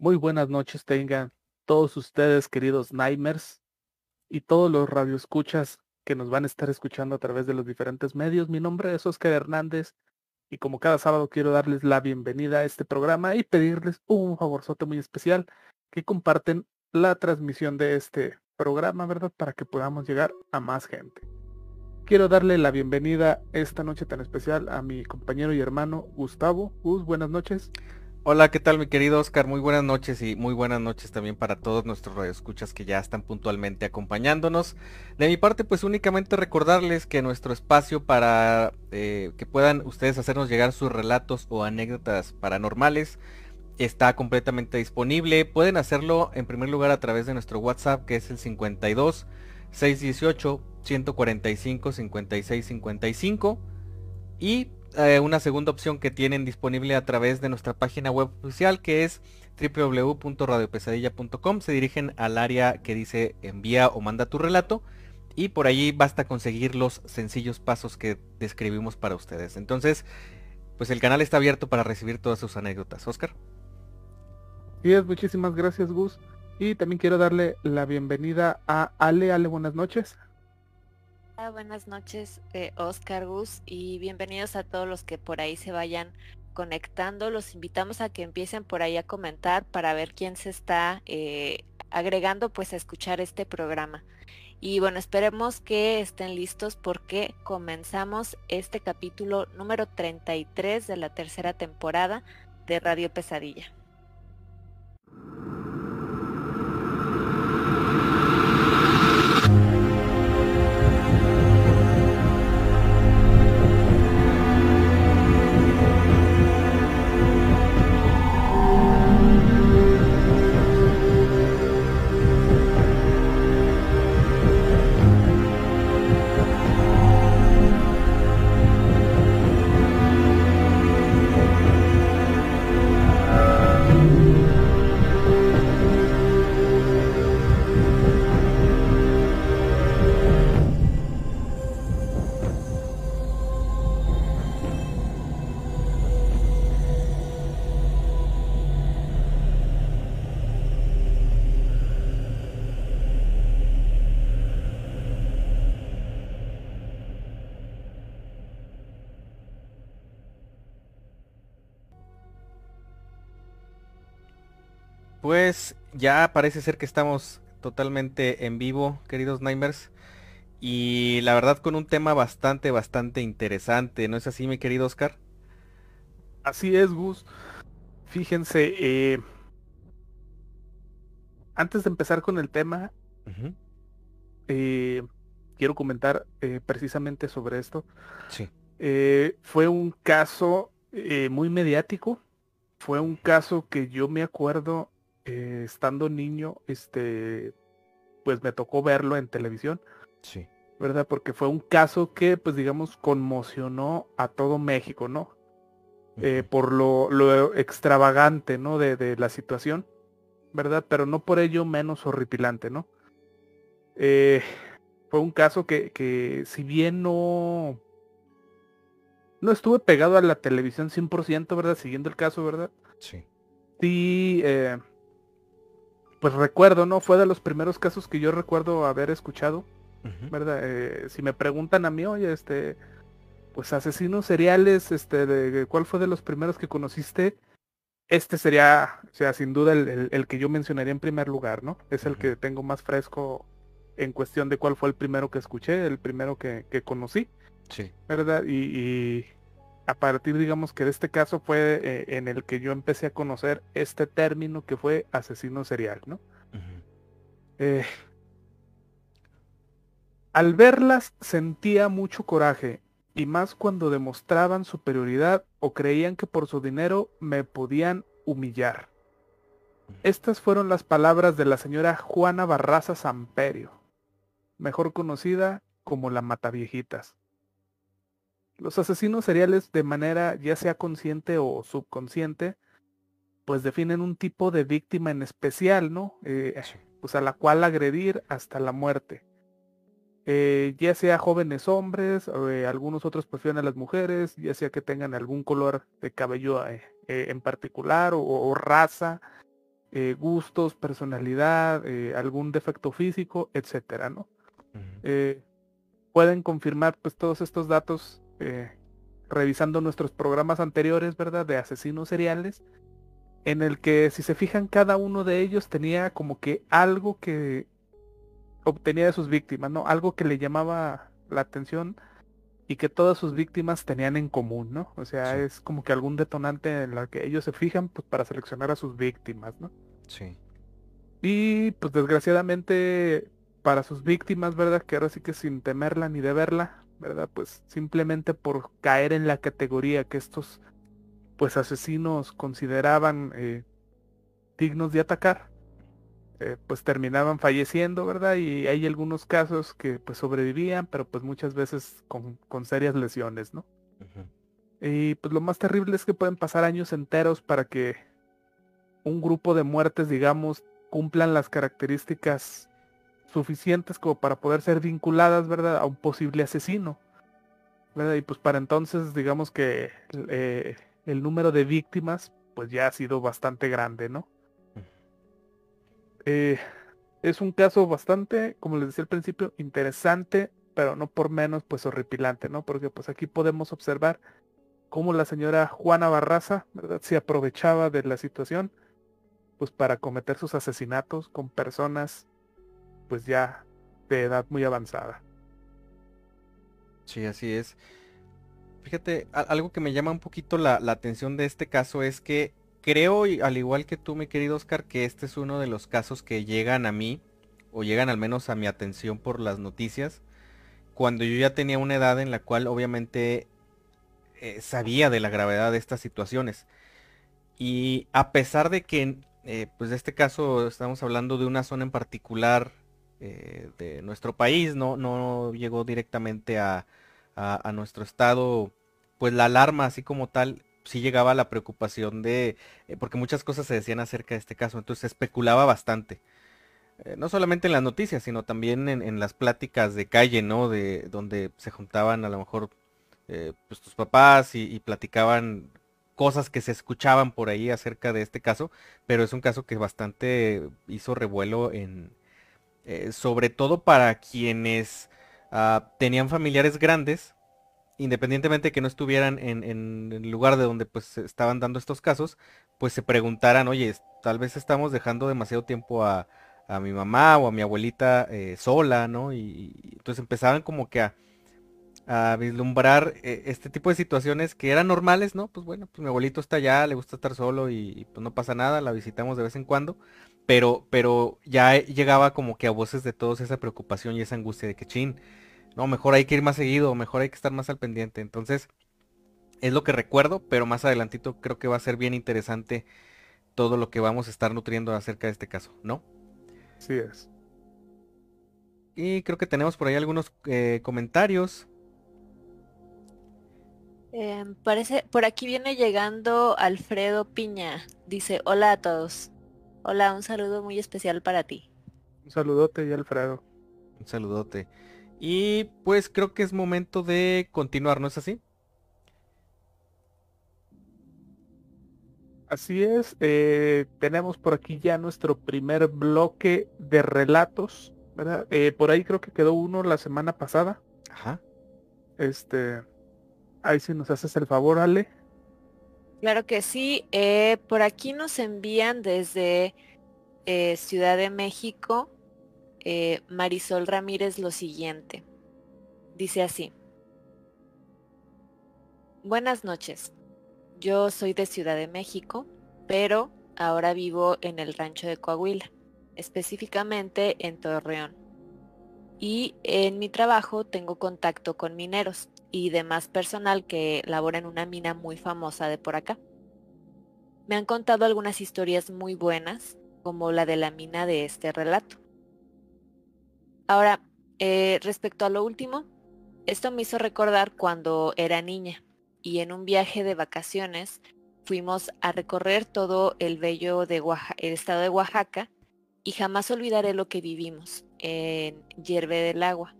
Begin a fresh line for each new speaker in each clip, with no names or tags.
Muy buenas noches tengan todos ustedes, queridos Nightmares, y todos los radioescuchas que nos van a estar escuchando a través de los diferentes medios. Mi nombre es Oscar Hernández y como cada sábado quiero darles la bienvenida a este programa y pedirles un favorzote muy especial que comparten la transmisión de este programa, ¿verdad? Para que podamos llegar a más gente. Quiero darle la bienvenida esta noche tan especial a mi compañero y hermano Gustavo. Gus, buenas noches.
Hola, ¿qué tal mi querido Oscar? Muy buenas noches y muy buenas noches también para todos nuestros radioescuchas que ya están puntualmente acompañándonos. De mi parte, pues únicamente recordarles que nuestro espacio para eh, que puedan ustedes hacernos llegar sus relatos o anécdotas paranormales está completamente disponible. Pueden hacerlo en primer lugar a través de nuestro WhatsApp que es el 52 618 145 56 55 y eh, una segunda opción que tienen disponible a través de nuestra página web oficial que es www.radiopesadilla.com se dirigen al área que dice envía o manda tu relato y por allí basta conseguir los sencillos pasos que describimos para ustedes. Entonces pues el canal está abierto para recibir todas sus anécdotas. Oscar.
Sí, muchísimas gracias Gus. Y también quiero darle la bienvenida a Ale. Ale buenas noches
buenas noches, eh, Oscar Gus, y bienvenidos a todos los que por ahí se vayan conectando. Los invitamos a que empiecen por ahí a comentar para ver quién se está eh, agregando pues a escuchar este programa. Y bueno, esperemos que estén listos porque comenzamos este capítulo número 33 de la tercera temporada de Radio Pesadilla.
Pues ya parece ser que estamos totalmente en vivo, queridos Nightmares. Y la verdad con un tema bastante, bastante interesante, ¿no es así, mi querido Oscar?
Así es, Gus. Fíjense, eh, antes de empezar con el tema, eh, quiero comentar eh, precisamente sobre esto.
Sí.
fue un caso muy mediático. Fue un caso que yo me acuerdo eh, estando niño, este, pues me tocó verlo en televisión.
Sí.
¿Verdad? Porque fue un caso que, pues digamos, conmocionó a todo México, ¿no? Eh, por lo, extravagante, ¿no? De, la situación, ¿verdad? Pero no por ello menos horripilante, ¿no? Eh, fue un caso que, que si bien no... No estuve pegado a la televisión 100%, ¿verdad? Siguiendo el caso, ¿verdad?
Sí.
Sí, eh, pues recuerdo, ¿no? Fue de los primeros casos que yo recuerdo haber escuchado, ¿verdad? Eh, si me preguntan a mí, oye, este, pues asesinos seriales, este, de, ¿cuál fue de los primeros que conociste? Este sería, o sea, sin duda el, que yo mencionaría en primer lugar, ¿no? Es el que tengo más fresco en cuestión de cuál fue el primero que escuché, el primero que, conocí.
Sí.
¿Verdad? y, a partir, digamos, que de este caso fue eh, en el que yo empecé a conocer este término que fue asesino serial, ¿no? Eh, al verlas sentía mucho coraje, y más cuando demostraban superioridad o creían que por su dinero me podían humillar. Estas fueron las palabras de la señora Juana Barraza Samperio, mejor conocida como la Mataviejitas. Los asesinos seriales de manera ya sea consciente o subconsciente, pues definen un tipo de víctima en especial, ¿no? Eh, pues a la cual agredir hasta la muerte. Eh, ya sea jóvenes hombres, o, eh, algunos otros prefieren a las mujeres, ya sea que tengan algún color de cabello en particular o, raza, eh, gustos, personalidad, eh, algún defecto físico, etcétera, ¿no? Eh, pueden confirmar pues todos estos datos revisando nuestros programas anteriores, ¿verdad? De asesinos seriales, en el que si se fijan cada uno de ellos tenía como que algo que obtenía de sus víctimas, ¿no? Algo que le llamaba la atención y que todas sus víctimas tenían en común, ¿no? O sea, es como que algún detonante en la que ellos se fijan pues para seleccionar a sus víctimas, ¿no?
Sí.
Y pues desgraciadamente para sus víctimas, ¿verdad? Que ahora sí que sin temerla ni de verla, ¿verdad? Pues simplemente por caer en la categoría que estos pues asesinos consideraban eh, dignos de atacar, eh, pues terminaban falleciendo, ¿verdad? Y hay algunos casos que pues sobrevivían, pero pues muchas veces con, con serias lesiones, ¿no? Y pues lo más terrible es que pueden pasar años enteros para que un grupo de muertes, digamos, cumplan las características suficientes como para poder ser vinculadas, ¿verdad? A un posible asesino. ¿verdad? Y pues para entonces, digamos que eh, el número de víctimas, pues ya ha sido bastante grande, ¿no? Eh, es un caso bastante, como les decía al principio, interesante, pero no por menos pues horripilante, ¿no? Porque pues aquí podemos observar cómo la señora Juana Barraza, ¿verdad? Se aprovechaba de la situación pues para cometer sus asesinatos con personas pues ya de edad muy avanzada.
Sí, así es. Fíjate, algo que me llama un poquito la, la atención de este caso es que creo, al igual que tú, mi querido Oscar, que este es uno de los casos que llegan a mí, o llegan al menos a mi atención por las noticias, cuando yo ya tenía una edad en la cual obviamente eh, sabía de la gravedad de estas situaciones. Y a pesar de que, eh, pues de este caso estamos hablando de una zona en particular eh, de nuestro país, no, no llegó directamente a, a nuestro estado, pues la alarma así como tal sí llegaba la preocupación de, eh, porque muchas cosas se decían acerca de este caso, entonces se especulaba bastante. Eh, no solamente en las noticias, sino también en, las pláticas de calle, ¿no? De donde se juntaban a lo mejor eh, pues tus papás y, platicaban cosas que se escuchaban por ahí acerca de este caso, pero es un caso que bastante hizo revuelo en, sobre todo para quienes ah, tenían familiares grandes independientemente de que no estuvieran en, el lugar de donde pues estaban dando estos casos, pues se preguntaran, oye, tal vez estamos dejando demasiado tiempo a, mi mamá o a mi abuelita eh, sola, ¿no? Y, entonces empezaban como que a, a vislumbrar eh, este tipo de situaciones que eran normales, ¿no? Pues bueno, pues mi abuelito está allá, le gusta estar solo y, pues no pasa nada, la visitamos de vez en cuando, pero, pero ya llegaba como que a voces de todos esa preocupación y esa angustia de que, chin, no, mejor hay que ir más seguido, mejor hay que estar más al pendiente. Entonces, es lo que recuerdo, pero más adelantito creo que va a ser bien interesante todo lo que vamos a estar nutriendo acerca de este caso, ¿no?
Sí es.
Y creo que tenemos por ahí algunos eh, comentarios.
Em, parece, por aquí viene llegando Alfredo Piña. Dice, hola a todos. Hola, un saludo muy especial para ti.
Un saludote y Alfredo.
Un saludote. Y pues creo que es momento de continuar, ¿no es así?
Así es, eh, tenemos por aquí ya nuestro primer bloque de relatos, ¿verdad? Eh, por ahí creo que quedó uno la semana pasada.
Ajá.
Este, ahí si nos haces el favor, Ale.
Claro que sí, eh, por aquí nos envían desde Ciudad de México eh, Marisol Ramírez lo siguiente. Dice así. Buenas noches. Yo soy de Ciudad de México, pero ahora vivo en el rancho de Coahuila, específicamente en Torreón. Y en mi trabajo tengo contacto con mineros y demás personal que labora en una mina muy famosa de por acá. Me han contado algunas historias muy buenas, como la de la mina de este relato. Ahora, eh, respecto a lo último, esto me hizo recordar cuando era niña y en un viaje de vacaciones fuimos a recorrer todo el bello de el estado de Oaxaca y jamás olvidaré lo que vivimos en Hierve del Agua,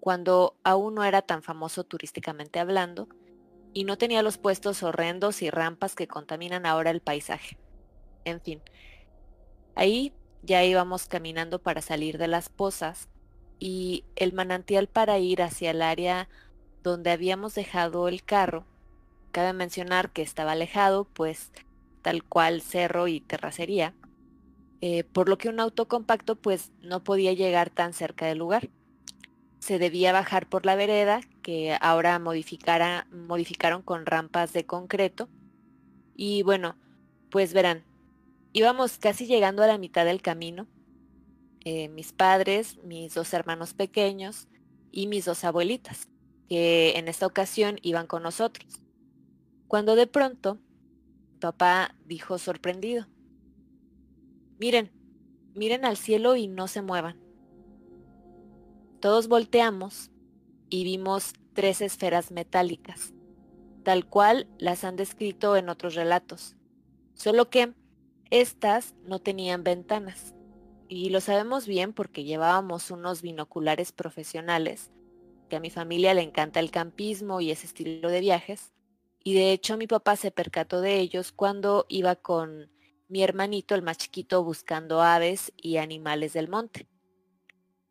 cuando aún no era tan famoso turísticamente hablando y no tenía los puestos horrendos y rampas que contaminan ahora el paisaje. En fin, Ahí ya íbamos caminando para salir de las pozas y el manantial para ir hacia el área donde habíamos dejado el carro. Cabe mencionar que estaba alejado, pues tal cual cerro y terracería, eh, por lo que un auto compacto pues no podía llegar tan cerca del lugar. Se debía bajar por la vereda, que ahora modificaron con rampas de concreto. Y bueno, pues verán, íbamos casi llegando a la mitad del camino. Eh, mis padres, mis dos hermanos pequeños y mis dos abuelitas, que en esta ocasión iban con nosotros. Cuando de pronto, papá dijo sorprendido, Miren, miren al cielo y no se muevan. Todos volteamos y vimos tres esferas metálicas, tal cual las han descrito en otros relatos, solo que estas no tenían ventanas. Y lo sabemos bien porque llevábamos unos binoculares profesionales, que a mi familia le encanta el campismo y ese estilo de viajes, y de hecho mi papá se percató de ellos cuando iba con mi hermanito, el más chiquito, buscando aves y animales del monte.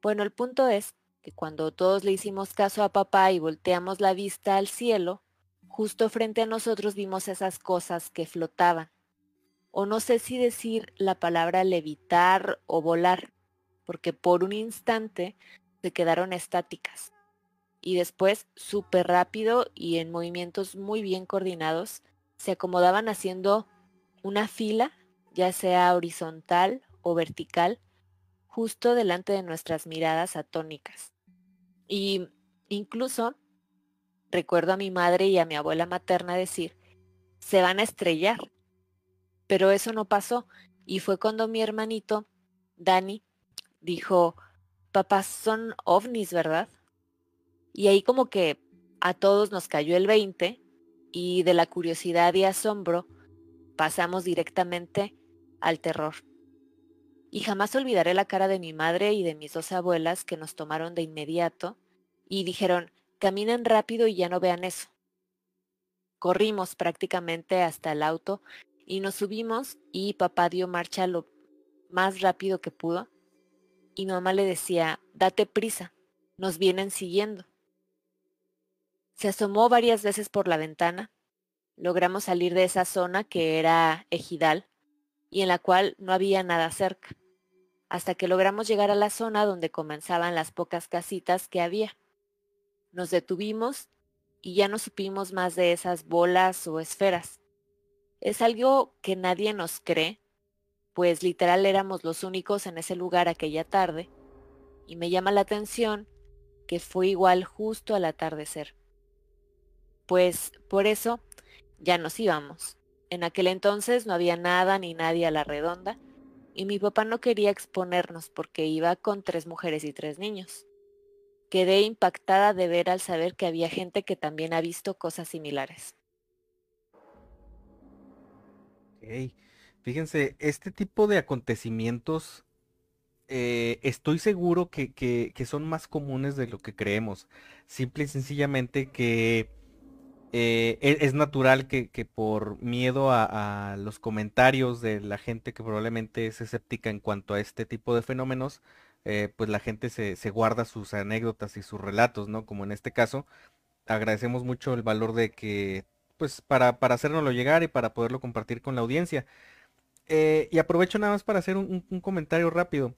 Bueno, el punto es que cuando todos le hicimos caso a papá y volteamos la vista al cielo, justo frente a nosotros vimos esas cosas que flotaban. O no sé si decir la palabra levitar o volar, porque por un instante se quedaron estáticas. Y después, súper rápido y en movimientos muy bien coordinados, se acomodaban haciendo una fila ya sea horizontal o vertical, justo delante de nuestras miradas atónicas. Y incluso recuerdo a mi madre y a mi abuela materna decir, se van a estrellar. Pero eso no pasó y fue cuando mi hermanito, Dani, dijo, papás son ovnis, ¿verdad? Y ahí como que a todos nos cayó el 20 y de la curiosidad y asombro pasamos directamente al terror. Y jamás olvidaré la cara de mi madre y de mis dos abuelas que nos tomaron de inmediato y dijeron, caminen rápido y ya no vean eso. Corrimos prácticamente hasta el auto y nos subimos y papá dio marcha lo más rápido que pudo y mamá le decía, date prisa, nos vienen siguiendo. Se asomó varias veces por la ventana, logramos salir de esa zona que era ejidal y en la cual no había nada cerca, hasta que logramos llegar a la zona donde comenzaban las pocas casitas que había. Nos detuvimos y ya no supimos más de esas bolas o esferas. Es algo que nadie nos cree, pues literal éramos los únicos en ese lugar aquella tarde, y me llama la atención que fue igual justo al atardecer. Pues por eso ya nos íbamos. En aquel entonces no había nada ni nadie a la redonda y mi papá no quería exponernos porque iba con tres mujeres y tres niños. Quedé impactada de ver al saber que había gente que también ha visto cosas similares.
Fíjense, este tipo de acontecimientos eh, estoy seguro que, que, son más comunes de lo que creemos. Simple y sencillamente que eh, e-, es, natural que, por miedo a, los comentarios de la gente que probablemente es escéptica en cuanto a este tipo de fenómenos, eh, pues la gente se, guarda sus anécdotas y sus relatos, ¿no? Como en este caso, agradecemos mucho el valor de que, pues para, para hacérnoslo llegar y para poderlo compartir con la audiencia. Eh, y aprovecho nada más para hacer un, un comentario rápido.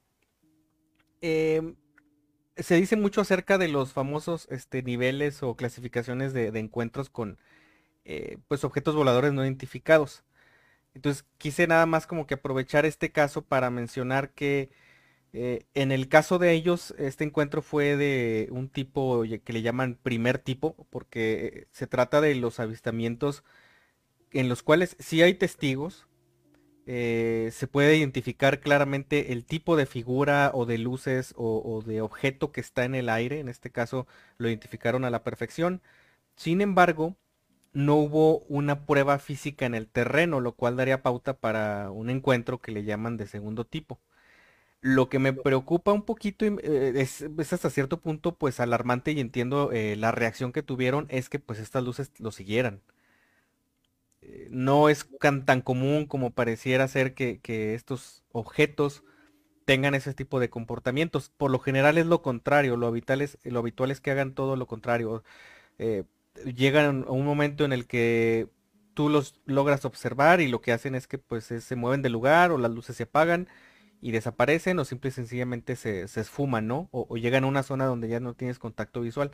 Em, se dice mucho acerca de los famosos este, niveles o clasificaciones de, encuentros con eh, pues objetos voladores no identificados. Entonces quise nada más como que aprovechar este caso para mencionar que eh, en el caso de ellos este encuentro fue de un tipo que le llaman primer tipo porque se trata de los avistamientos en los cuales sí hay testigos, eh, se puede identificar claramente el tipo de figura o de luces o, de objeto que está en el aire. En este caso lo identificaron a la perfección. Sin embargo, no hubo una prueba física en el terreno, lo cual daría pauta para un encuentro que le llaman de segundo tipo. Lo que me preocupa un poquito eh, es, hasta cierto punto pues alarmante y entiendo eh, la reacción que tuvieron es que pues estas luces lo siguieran. Eh, no es tan, común como pareciera ser que, estos objetos tengan ese tipo de comportamientos. Por lo general es lo contrario, lo habitual es, lo habitual es que hagan todo lo contrario. Eh, llegan a un momento en el que tú los logras observar y lo que hacen es que pues se mueven del lugar o las luces se apagan y desaparecen o simple y sencillamente se, esfuman, ¿no? O, llegan a una zona donde ya no tienes contacto visual.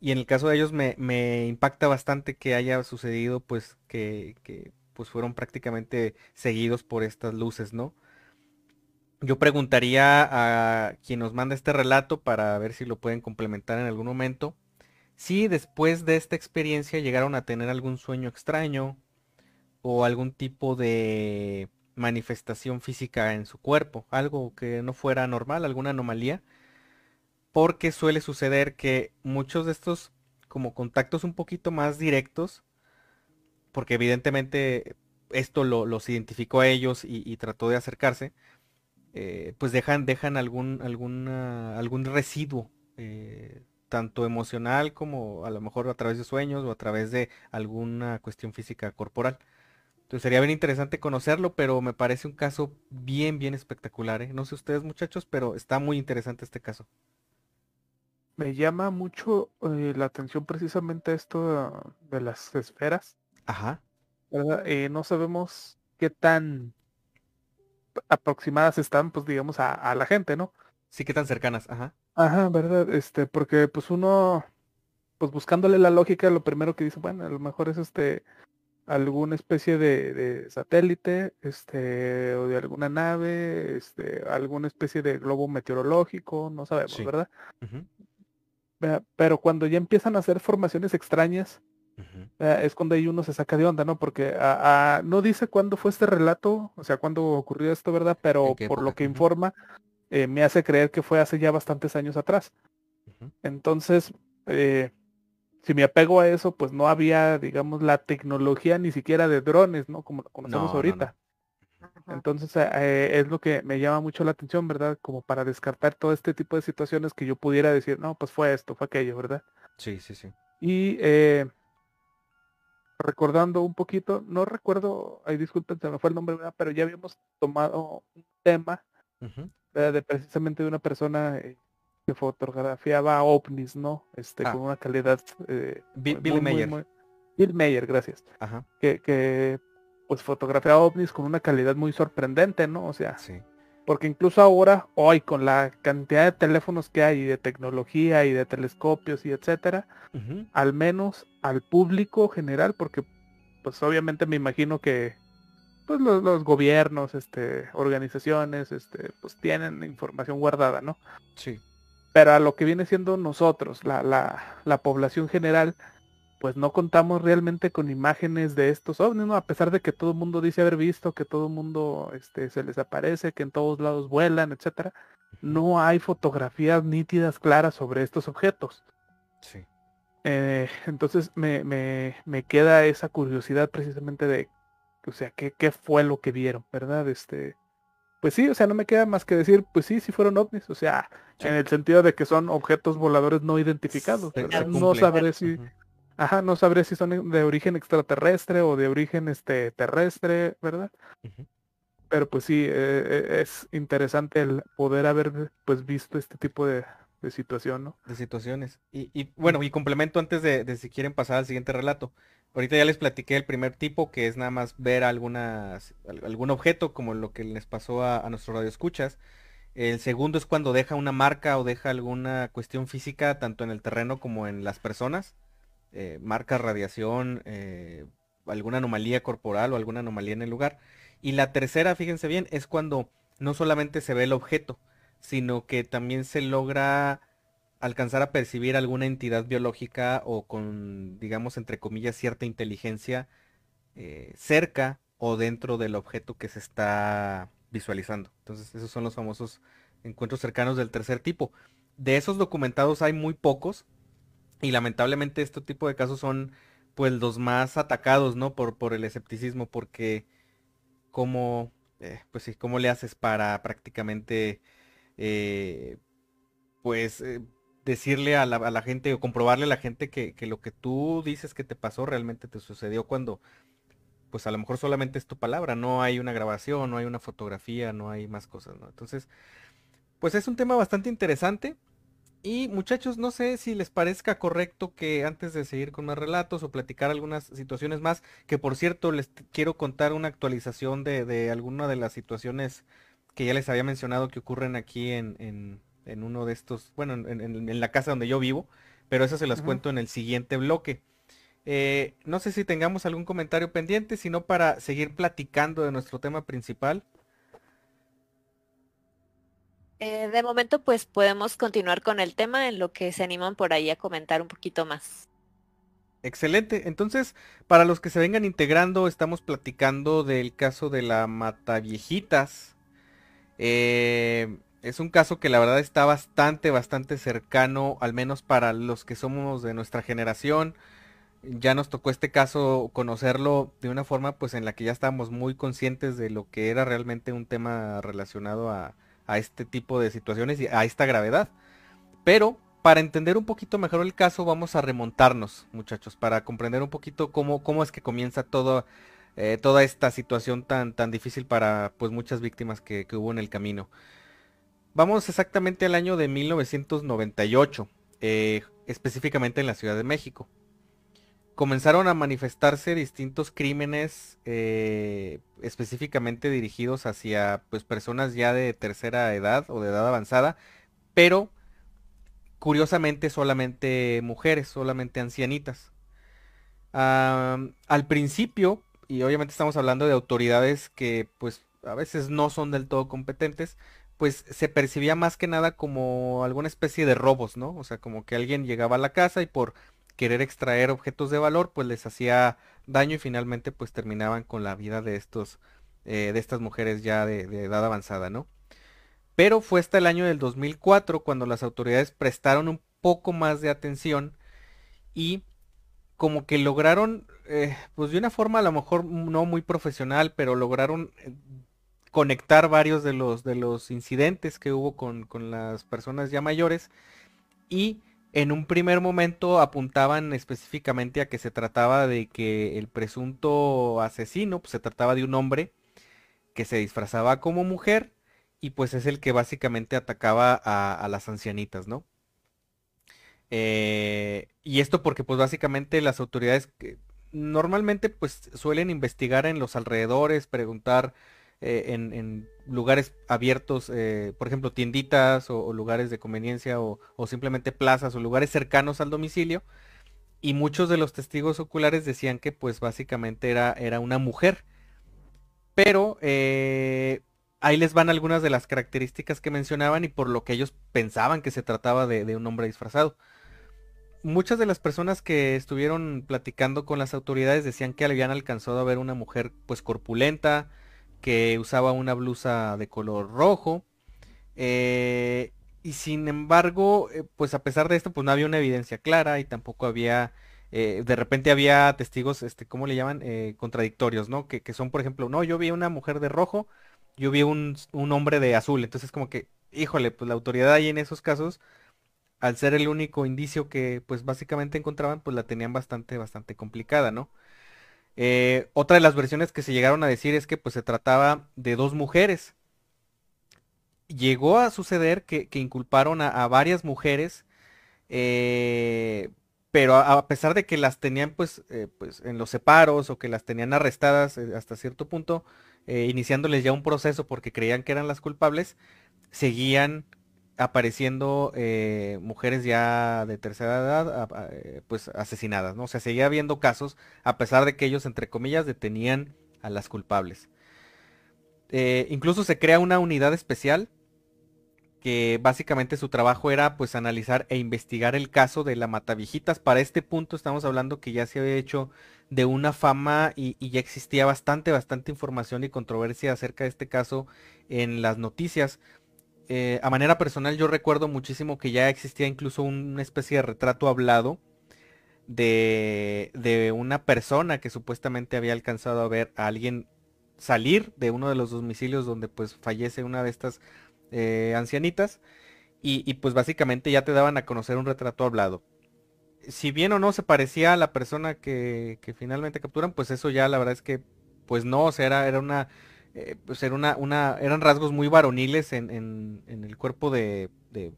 Y en el caso de ellos me, impacta bastante que haya sucedido pues que, que, pues fueron prácticamente seguidos por estas luces, ¿no? Yo preguntaría a quien nos manda este relato para ver si lo pueden complementar en algún momento. Si después de esta experiencia llegaron a tener algún sueño extraño o algún tipo de manifestación física en su cuerpo, algo que no fuera normal, alguna anomalía, porque suele suceder que muchos de estos como contactos un poquito más directos, porque evidentemente esto lo, los identificó a ellos y, trató de acercarse, eh, pues dejan, dejan algún, algún residuo, eh, tanto emocional como a lo mejor a través de sueños o a través de alguna cuestión física corporal. Entonces sería bien interesante conocerlo, pero me parece un caso bien, bien espectacular. ¿eh? No sé ustedes muchachos, pero está muy interesante este caso.
Me llama mucho eh, la atención precisamente esto de las esferas.
Ajá.
Eh, no sabemos qué tan aproximadas están, pues digamos, a, la gente, ¿no?
Sí, qué tan cercanas, ajá.
Ajá, ¿verdad? Este, porque pues uno, pues buscándole la lógica, lo primero que dice, bueno, a lo mejor es este alguna especie de, satélite, este, o de alguna nave, este, alguna especie de globo meteorológico, no sabemos, ¿verdad? Pero cuando ya empiezan a hacer formaciones extrañas, es cuando ahí uno se saca de onda, ¿no? Porque no dice cuándo fue este relato, o sea, cuándo ocurrió esto, ¿verdad? Pero por lo que informa, eh, me hace creer que fue hace ya bastantes años atrás. Entonces, eh, si me apego a eso, pues no había, digamos, la tecnología ni siquiera de drones, ¿no? Como lo conocemos ahorita. Entonces eh, eh, es lo que me llama mucho la atención, ¿verdad? Como para descartar todo este tipo de situaciones que yo pudiera decir, no, pues fue esto, fue aquello, ¿verdad?
Sí, sí, sí.
Y eh, recordando un poquito, no recuerdo, ay disculpen, se me fue el nombre, ¿verdad? Pero ya habíamos tomado un tema, De precisamente de una persona que fotografiaba ovnis, ¿no? Este, ah. con una calidad...
Eh, Bill, Mayer.
Bill Mayer, gracias.
Ajá.
Que, que, pues fotografiaba ovnis con una calidad muy sorprendente, ¿no? O sea,
sí.
porque incluso ahora, hoy, con la cantidad de teléfonos que hay, y de tecnología y de telescopios y etcétera, al menos al público general, porque pues obviamente me imagino que pues los, los, gobiernos, este, organizaciones, este, pues tienen información guardada, ¿no?
Sí.
Pero a lo que viene siendo nosotros, la, la, la población general, pues no contamos realmente con imágenes de estos ovnis, ¿no? A pesar de que todo el mundo dice haber visto, que todo el mundo este, se les aparece, que en todos lados vuelan, etcétera, no hay fotografías nítidas claras sobre estos objetos.
Sí.
Eh, entonces me, me, me, queda esa curiosidad precisamente de, o sea, ¿qué, qué fue lo que vieron, verdad? Este, pues sí, o sea, no me queda más que decir, pues sí, sí fueron ovnis, o sea, en el sentido de que son objetos voladores no identificados. no sabré si, ajá, no sabré si son de origen extraterrestre o de origen este terrestre, ¿verdad? Pero pues sí, eh, eh, es interesante el poder haber pues visto este tipo de, de situación, ¿no?
De situaciones. Y, y bueno, y complemento antes de, de si quieren pasar al siguiente relato. Ahorita ya les platiqué el primer tipo, que es nada más ver algunas, algún objeto, como lo que les pasó a, a nuestro radio escuchas. El segundo es cuando deja una marca o deja alguna cuestión física, tanto en el terreno como en las personas. Eh, marca, radiación, eh, alguna anomalía corporal o alguna anomalía en el lugar. Y la tercera, fíjense bien, es cuando no solamente se ve el objeto, sino que también se logra alcanzar a percibir alguna entidad biológica o con, digamos, entre comillas, cierta inteligencia eh, cerca o dentro del objeto que se está visualizando. Entonces, esos son los famosos encuentros cercanos del tercer tipo. De esos documentados hay muy pocos y lamentablemente este tipo de casos son pues los más atacados, ¿no? Por, por el escepticismo, porque como, eh, pues ¿cómo le haces para prácticamente, eh, pues, decirle a la, gente o comprobarle a la gente que, lo que tú dices que te pasó realmente te sucedió cuando pues a lo mejor solamente es tu palabra, no hay una grabación, no hay una fotografía, no hay más cosas, ¿no? Entonces, pues es un tema bastante interesante. Y muchachos, no sé si les parezca correcto que antes de seguir con más relatos o platicar algunas situaciones más, que por cierto les quiero contar una actualización de, de alguna de las situaciones que ya les había mencionado que ocurren aquí en, en, uno de estos, bueno, en, en, la casa donde yo vivo, pero eso se las cuento en el siguiente bloque. Eh, no sé si tengamos algún comentario pendiente, sino para seguir platicando de nuestro tema principal.
Eh, de momento, pues podemos continuar con el tema en lo que se animan por ahí a comentar un poquito más.
Excelente. Entonces, para los que se vengan integrando, estamos platicando del caso de la Mataviejitas. Eh, es un caso que la verdad está bastante, bastante cercano, al menos para los que somos de nuestra generación. Ya nos tocó este caso conocerlo de una forma pues en la que ya estábamos muy conscientes de lo que era realmente un tema relacionado a, a este tipo de situaciones y a esta gravedad. Pero para entender un poquito mejor el caso vamos a remontarnos, muchachos, para comprender un poquito cómo, cómo es que comienza todo, eh, toda esta situación tan, tan difícil para pues muchas víctimas que, hubo en el camino. Vamos exactamente al año de 1998, eh, específicamente en la Ciudad de México comenzaron a manifestarse distintos crímenes eh, específicamente dirigidos hacia pues personas ya de tercera edad o de edad avanzada, pero curiosamente solamente mujeres, solamente ancianitas. al principio, y obviamente estamos hablando de autoridades que pues a veces no son del todo competentes, pues se percibía más que nada como alguna especie de robos, ¿no? O sea, como que alguien llegaba a la casa y por querer extraer objetos de valor, pues les hacía daño y finalmente pues terminaban con la vida de estos, eh, de estas mujeres ya de, edad avanzada, ¿no? Pero fue hasta el año del 2004 cuando las autoridades prestaron un poco más de atención y como que lograron, eh, pues de una forma a lo mejor no muy profesional, pero lograron eh, conectar varios de los, de los incidentes que hubo con, con las personas ya mayores y en un primer momento apuntaban específicamente a que se trataba de que el presunto asesino, pues se trataba de un hombre que se disfrazaba como mujer y pues es el que básicamente atacaba a, las ancianitas, ¿no? Eh, y esto porque pues básicamente las autoridades normalmente pues suelen investigar en los alrededores, preguntar eh, en, lugares abiertos, eh, por ejemplo, tienditas o, lugares de conveniencia o, simplemente plazas o lugares cercanos al domicilio. Y muchos de los testigos oculares decían que pues básicamente era, era una mujer. Pero eh, ahí les van algunas de las características que mencionaban y por lo que ellos pensaban que se trataba de, de un hombre disfrazado muchas de las personas que estuvieron platicando con las autoridades decían que habían alcanzado a ver una mujer pues corpulenta, que usaba una blusa de color rojo. Eh, y sin embargo, eh, pues a pesar de esto, pues no había una evidencia clara y tampoco había, eh, de repente había testigos, este, ¿cómo le llaman? contradictorios, ¿no? Que, son, por ejemplo, no, yo vi una mujer de rojo, yo vi un, un hombre de azul. Entonces como que, híjole, pues la autoridad ahí en esos casos, al ser el único indicio que pues básicamente encontraban, pues la tenían bastante, bastante complicada, ¿no? Eh, otra de las versiones que se llegaron a decir es que pues se trataba de dos mujeres. Llegó a suceder que, inculparon a, varias mujeres, eh, pero a, pesar de que las tenían pues, eh, pues en los separos o que las tenían arrestadas hasta cierto punto, iniciándoles ya un proceso porque creían que eran las culpables, seguían apareciendo eh, mujeres ya de tercera edad, eh, pues asesinadas, ¿no? O sea, seguía habiendo casos, a pesar de que ellos, entre comillas, detenían a las culpables. Eh, incluso se crea una unidad especial que básicamente su trabajo era pues analizar e investigar el caso de la Matavijitas. Para este punto estamos hablando que ya se había hecho de una fama y, y, ya existía bastante, bastante información y controversia acerca de este caso en las noticias. Eh, a manera personal yo recuerdo muchísimo que ya existía incluso una especie de retrato hablado de, de, una persona que supuestamente había alcanzado a ver a alguien salir de uno de los domicilios donde pues fallece una de estas eh, ancianitas y, pues básicamente ya te daban a conocer un retrato hablado. Si bien o no se parecía a la persona que, que finalmente capturan, pues eso ya la verdad es que pues no, o sea, era, era una, eh, pues una, una, eran rasgos muy varoniles en, en, en el cuerpo de, de,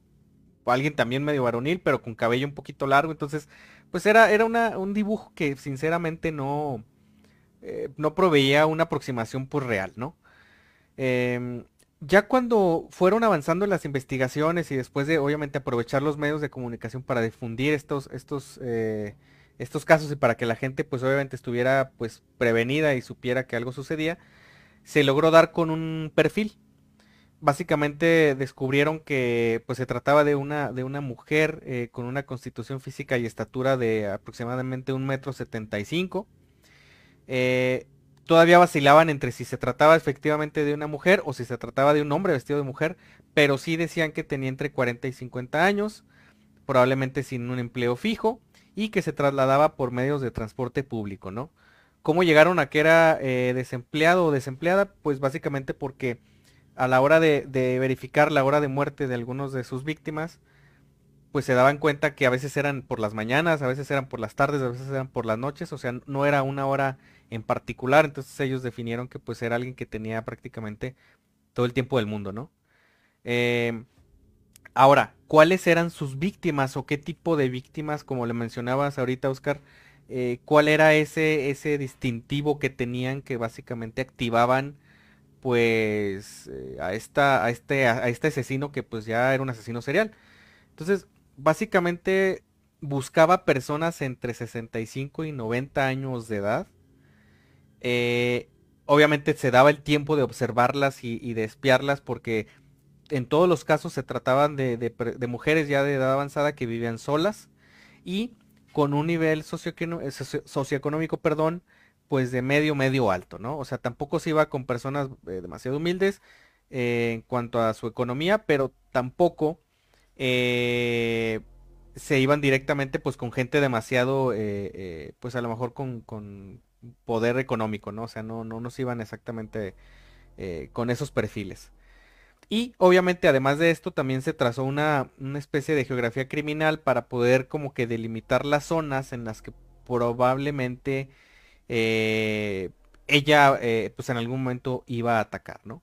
alguien también medio varonil, pero con cabello un poquito largo, entonces, pues era, era una, un dibujo que sinceramente no, eh, no proveía una aproximación pues real, ¿no? Em, ya cuando fueron avanzando las investigaciones y después de obviamente aprovechar los medios de comunicación para difundir estos, estos, eh, estos casos y para que la gente pues obviamente estuviera pues prevenida y supiera que algo sucedía, se logró dar con un perfil. Básicamente descubrieron que pues se trataba de una, de una mujer eh, con una constitución física y estatura de aproximadamente un metro setenta y cinco. Eh, todavía vacilaban entre si se trataba efectivamente de una mujer o si se trataba de un hombre vestido de mujer, pero sí decían que tenía entre 40 y 50 años, probablemente sin un empleo fijo y que se trasladaba por medios de transporte público, ¿no? ¿Cómo llegaron a que era eh, desempleado o desempleada? Pues básicamente porque a la hora de, verificar la hora de muerte de algunos de sus víctimas, pues se daban cuenta que a veces eran por las mañanas, a veces eran por las tardes, a veces eran por las noches, o sea, no era una hora en particular, entonces ellos definieron que pues era alguien que tenía prácticamente todo el tiempo del mundo, ¿no? Eh, ahora, ¿cuáles eran sus víctimas o qué tipo de víctimas, como le mencionabas ahorita, Oscar? Eh, ¿Cuál era ese, ese distintivo que tenían que básicamente activaban pues eh, a, esta, a, este, a este asesino que pues ya era un asesino serial? Entonces, básicamente buscaba personas entre 65 y 90 años de edad eh, obviamente se daba el tiempo de observarlas y, de espiarlas porque en todos los casos se trataban de, mujeres ya de edad avanzada que vivían solas y con un nivel eh, socioeconómico, perdón, pues de medio, medio alto, ¿no? O sea, tampoco se iba con personas eh, demasiado humildes en cuanto a su economía, pero tampoco se iban directamente pues con gente demasiado, pues a lo mejor con poder económico, ¿no? O sea, no, no nos iban exactamente eh, con esos perfiles. Y obviamente además de esto también se trazó una, una, especie de geografía criminal para poder como que delimitar las zonas en las que probablemente eh, ella eh, pues en algún momento iba a atacar, ¿no?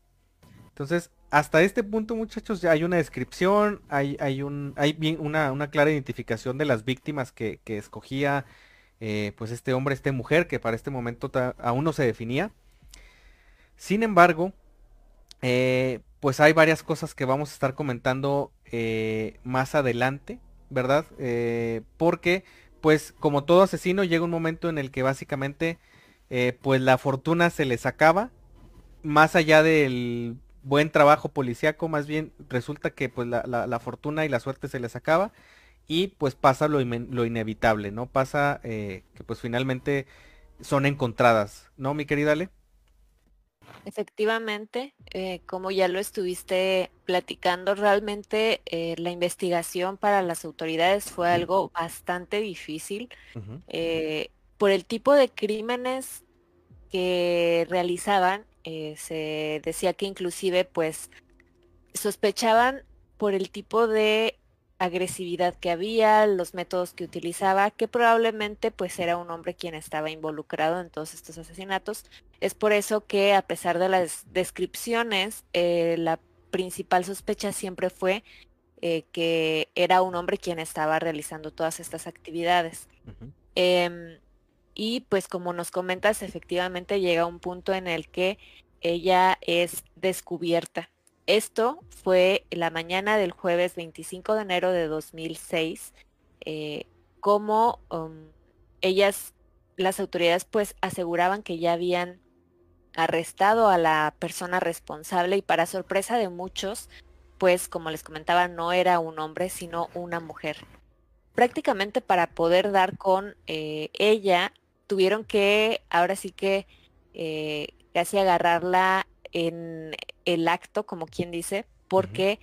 Entonces, hasta este punto muchachos ya hay una descripción, hay, hay, un, hay una, una, clara identificación de las víctimas que, escogía eh, pues este hombre, esta mujer, que para este momento aún no se definía. Sin embargo, pues hay varias cosas que vamos a estar comentando eh, más adelante, ¿verdad? porque, pues como todo asesino, llega un momento en el que básicamente, pues la fortuna se les acaba, más allá del buen trabajo policíaco, más bien resulta que pues la, la fortuna y la suerte se les acaba y pues pasa lo, lo inevitable, ¿no? Pasa eh, que pues finalmente son encontradas, ¿no, mi querida Ale?
Efectivamente, eh, como ya lo estuviste platicando, realmente eh, la investigación para las autoridades fue algo bastante difícil por el tipo de crímenes que realizaban. se decía que inclusive pues sospechaban por el tipo de agresividad que había, los métodos que utilizaba, que probablemente pues era un hombre quien estaba involucrado en todos estos asesinatos. Es por eso que a pesar de las descripciones, eh, la principal sospecha siempre fue eh, que era un hombre quien estaba realizando todas estas actividades. Em, y pues como nos comentas, efectivamente llega un punto en el que ella es descubierta esto fue la mañana del jueves 25 de enero de 2006, eh, como um, ellas, las autoridades pues aseguraban que ya habían arrestado a la persona responsable y para sorpresa de muchos, pues como les comentaba, no era un hombre, sino una mujer. Prácticamente para poder dar con eh, ella, tuvieron que, ahora sí que, eh, casi agarrarla en el acto, como quien dice, porque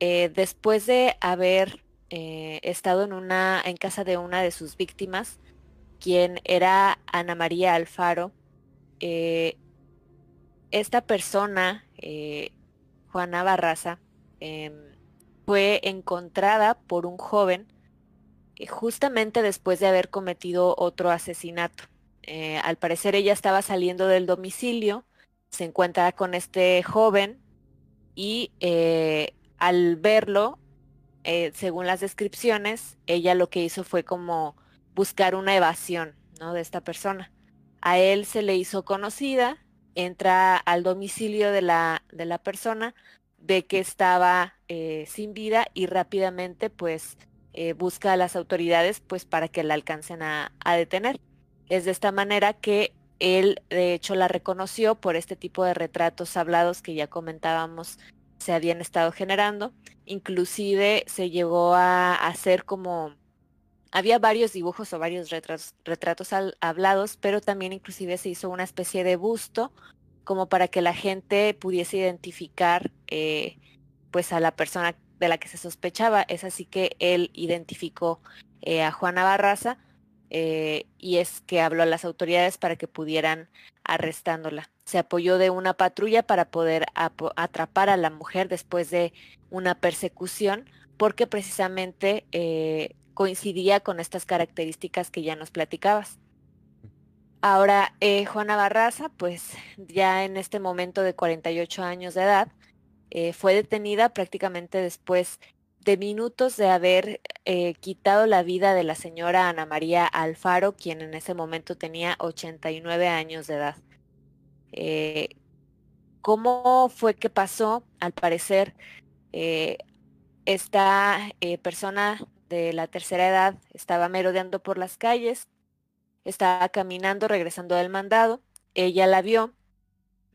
eh, después de haber estado en una, en casa de una de sus víctimas, quien era Ana María Alfaro, eh, esta persona, Juana Barraza, em, fue encontrada por un joven justamente después de haber cometido otro asesinato. Eh, al parecer ella estaba saliendo del domicilio, se encuentra con este joven y eh, al verlo, eh, según las descripciones, ella lo que hizo fue como buscar una evasión ¿no? de esta persona. A él se le hizo conocida, entra al domicilio de la, de la persona, ve que estaba sin vida y rápidamente pues busca a las autoridades pues para que la alcancen a detener. Es de esta manera que él, de hecho, la reconoció por este tipo de retratos hablados que ya comentábamos se habían estado generando. Inclusive se llegó a hacer como... Había varios dibujos o varios retratos, hablados, pero también inclusive se hizo una especie de busto como para que la gente pudiese identificar eh, pues a la persona de la que se sospechaba. Es así que él identificó eh, a Juana Barraza eh, y es que habló a las autoridades para que pudieran arrestándola. Se apoyó de una patrulla para poder atrapar a la mujer después de una persecución porque precisamente coincidía con estas características que ya nos platicabas. Ahora, eh, Juana Barraza, pues ya en este momento de 48 años de edad, fue detenida prácticamente después de minutos de haber eh, quitado la vida de la señora Ana María Alfaro, quien en ese momento tenía 89 años de edad. Eh, ¿Cómo fue que pasó? Al parecer, eh, esta persona de la tercera edad estaba merodeando por las calles, estaba caminando, regresando del mandado. Ella la vio,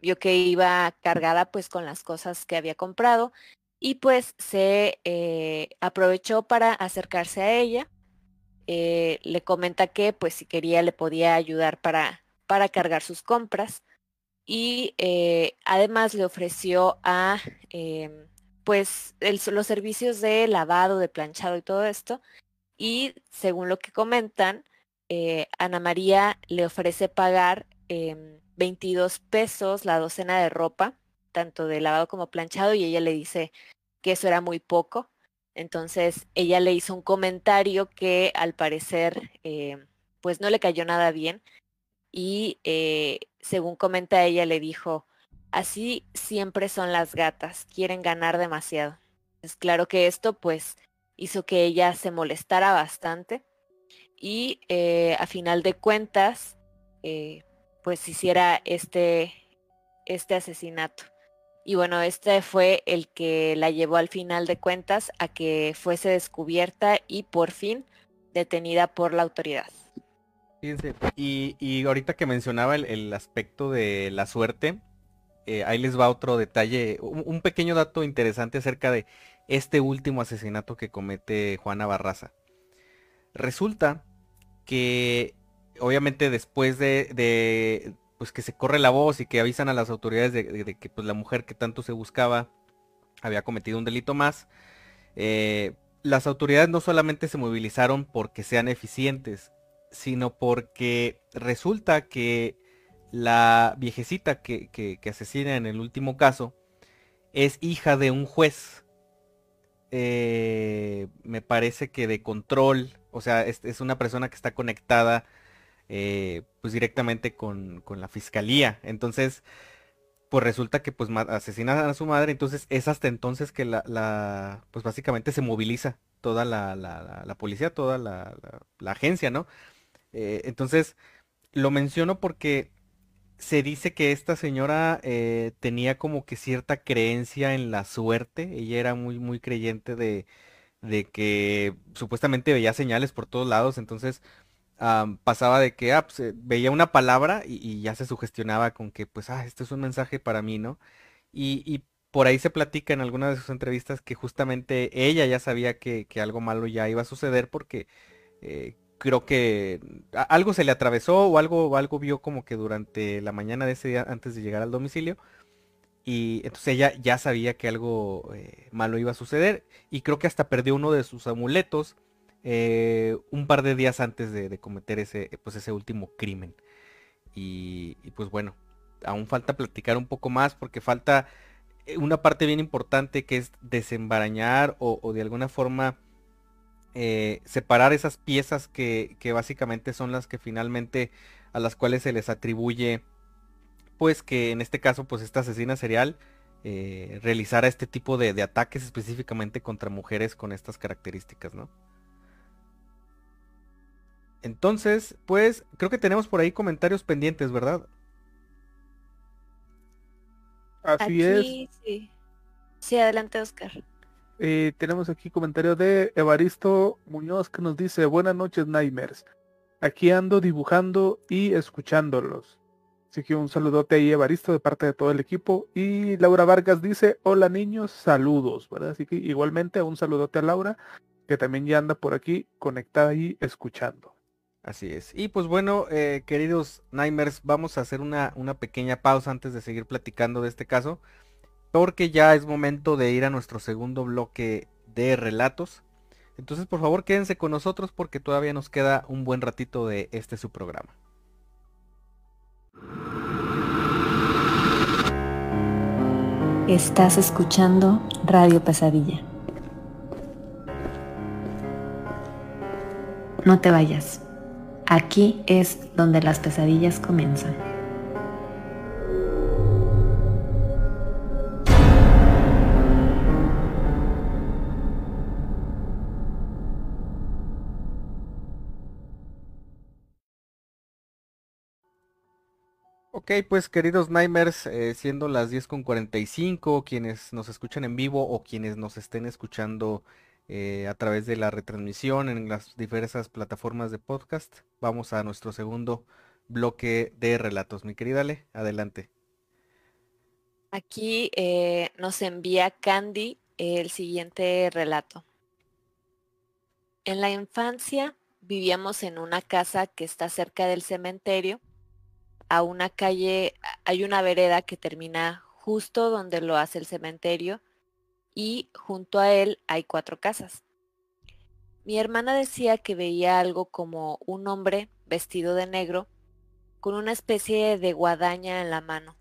vio que iba cargada pues con las cosas que había comprado y pues se eh, aprovechó para acercarse a ella. Eh, le comenta que pues si quería le podía ayudar para, para cargar sus compras y eh, además le ofreció a em, pues los servicios de lavado, de planchado y todo esto. Y según lo que comentan, Ana María le ofrece pagar 22 em, pesos la docena de ropa tanto de lavado como planchado, y ella le dice que eso era muy poco. Entonces ella le hizo un comentario que al parecer eh, pues no le cayó nada bien y eh, según comenta ella le dijo, así siempre son las gatas, quieren ganar demasiado. Es claro que esto pues hizo que ella se molestara bastante y eh, a final de cuentas pues hiciera este, este asesinato. Y bueno, este fue el que la llevó al final de cuentas a que fuese descubierta y por fin detenida por la autoridad.
Fíjense, y, ahorita que mencionaba el, aspecto de la suerte, eh, ahí les va otro detalle, un, pequeño dato interesante acerca de este último asesinato que comete Juana Barraza. Resulta que obviamente después de, pues que se corre la voz y que avisan a las autoridades de, que pues la mujer que tanto se buscaba había cometido un delito más. Eh, las autoridades no solamente se movilizaron porque sean eficientes, sino porque resulta que la viejecita que, asesina en el último caso es hija de un juez. Eh, me parece que de control, o sea, es una persona que está conectada eh, pues directamente con, la fiscalía. Entonces, pues resulta que pues asesinan a su madre, entonces es hasta entonces que la, pues básicamente se moviliza toda la, la, policía, toda la, agencia, ¿no? Eh, entonces, lo menciono porque se dice que esta señora eh, tenía como que cierta creencia en la suerte, ella era muy, muy creyente de, de que supuestamente veía señales por todos lados, entonces pasaba de que ah, pues, eh, veía una palabra y, ya se sugestionaba con que, pues, ah, este es un mensaje para mí, ¿no? Y, por ahí se platica en alguna de sus entrevistas que justamente ella ya sabía que, algo malo ya iba a suceder porque eh, creo que algo se le atravesó o algo, algo vio como que durante la mañana de ese día antes de llegar al domicilio. Y entonces ella ya sabía que algo eh, malo iba a suceder. Y creo que hasta perdió uno de sus amuletos eh, un par de días antes de, cometer ese, pues ese último crimen. Y, pues bueno, aún falta platicar un poco más porque falta eh, una parte bien importante que es desembarañar o, de alguna forma eh, separar esas piezas que, básicamente son las que finalmente a las cuales se les atribuye pues que en este caso pues esta asesina serial eh, realizara este tipo de, de, ataques específicamente contra mujeres con estas características, ¿no? Entonces, pues creo que tenemos por ahí comentarios pendientes, ¿verdad?
Así es.
Sí. sí, adelante Oscar.
Eh, tenemos aquí comentario de Evaristo Muñoz que nos dice, buenas noches Nightmares. Aquí ando dibujando y escuchándolos. Así que un saludote ahí Evaristo de parte de todo el equipo. Y Laura Vargas dice, hola niños, saludos, ¿verdad? Así que igualmente un saludote a Laura, que también ya anda por aquí conectada y escuchando.
Así es. Y pues bueno, eh, queridos Nightmares, vamos a hacer una, una pequeña pausa antes de seguir platicando de este caso. Porque ya es momento de ir a nuestro segundo bloque de relatos. Entonces por favor quédense con nosotros porque todavía nos queda un buen ratito de este su programa.
Estás escuchando Radio Pesadilla. No te vayas. Aquí es donde las pesadillas comienzan.
Ok, pues queridos Nightmares, eh, siendo las 10.45, quienes nos escuchan en vivo o quienes nos estén escuchando eh, a través de la retransmisión en las diversas plataformas de podcast. Vamos a nuestro segundo bloque de relatos. Mi querida Ale, adelante.
Aquí eh, nos envía Candy el siguiente relato. En la infancia vivíamos en una casa que está cerca del cementerio. A una calle, hay una vereda que termina justo donde lo hace el cementerio y junto a él hay cuatro casas. Mi hermana decía que veía algo como un hombre vestido de negro con una especie de guadaña en la mano.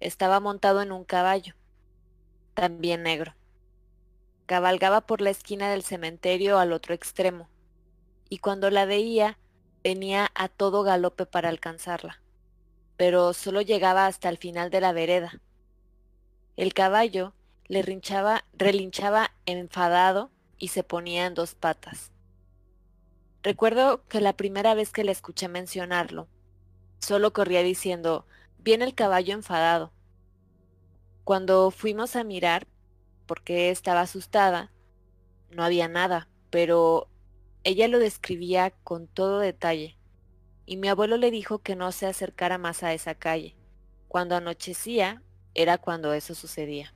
Estaba montado en un caballo, también negro. Cabalgaba por la esquina del cementerio al otro extremo, y cuando la veía venía a todo galope para alcanzarla, pero solo llegaba hasta el final de la vereda. El caballo le rinchaba, relinchaba enfadado y se ponía en dos patas. Recuerdo que la primera vez que le escuché mencionarlo, solo corría diciendo, viene el caballo enfadado. Cuando fuimos a mirar, porque estaba asustada, no había nada, pero ella lo describía con todo detalle, y mi abuelo le dijo que no se acercara más a esa calle. Cuando anochecía, era cuando eso sucedía.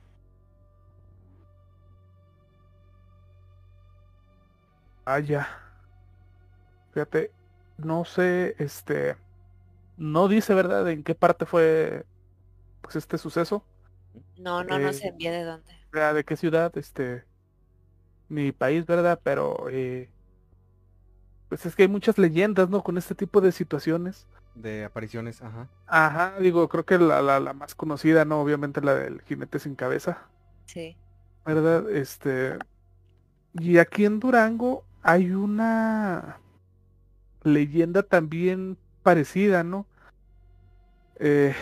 Ah, ya. Fíjate, no sé, este, no dice, ¿verdad?, en qué parte fue, pues, este suceso.
No, no, no se envía de dónde.
De qué ciudad, este, mi país, ¿verdad? Pero, eh, pues es que hay muchas leyendas, ¿no? Con este tipo de situaciones.
De apariciones, ajá.
Ajá, digo, creo que la, la, la más conocida, ¿no? Obviamente la del jinete sin cabeza.
Sí.
¿Verdad? Este, y aquí en Durango hay una leyenda también parecida, ¿no? Eh,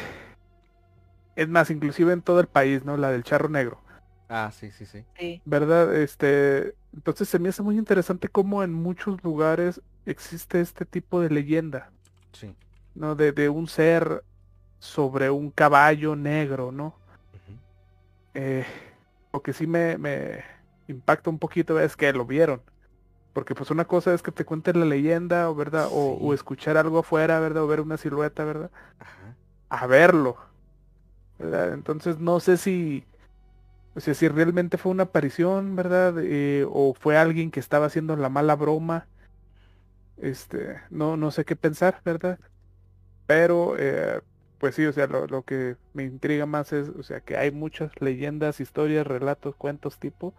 es más, inclusive en todo el país, ¿no? La del charro negro.
Ah, sí, sí, sí.
¿Verdad? Este, entonces se me hace muy interesante cómo en muchos lugares existe este tipo de leyenda.
Sí.
¿No? De, de un ser sobre un caballo negro, ¿no? eh, lo que sí me, me impacta un poquito es que lo vieron. Porque pues una cosa es que te cuenten la leyenda, o verdad, o, escuchar algo afuera, ¿verdad? O ver una silueta, ¿verdad? A verlo. ¿verdad? Entonces no sé si, o sea, si realmente fue una aparición, ¿verdad? Eh, o fue alguien que estaba haciendo la mala broma. Este, no, no sé qué pensar, ¿verdad? Pero, eh, pues sí, o sea, lo, lo, que me intriga más es, o sea, que hay muchas leyendas, historias, relatos, cuentos tipo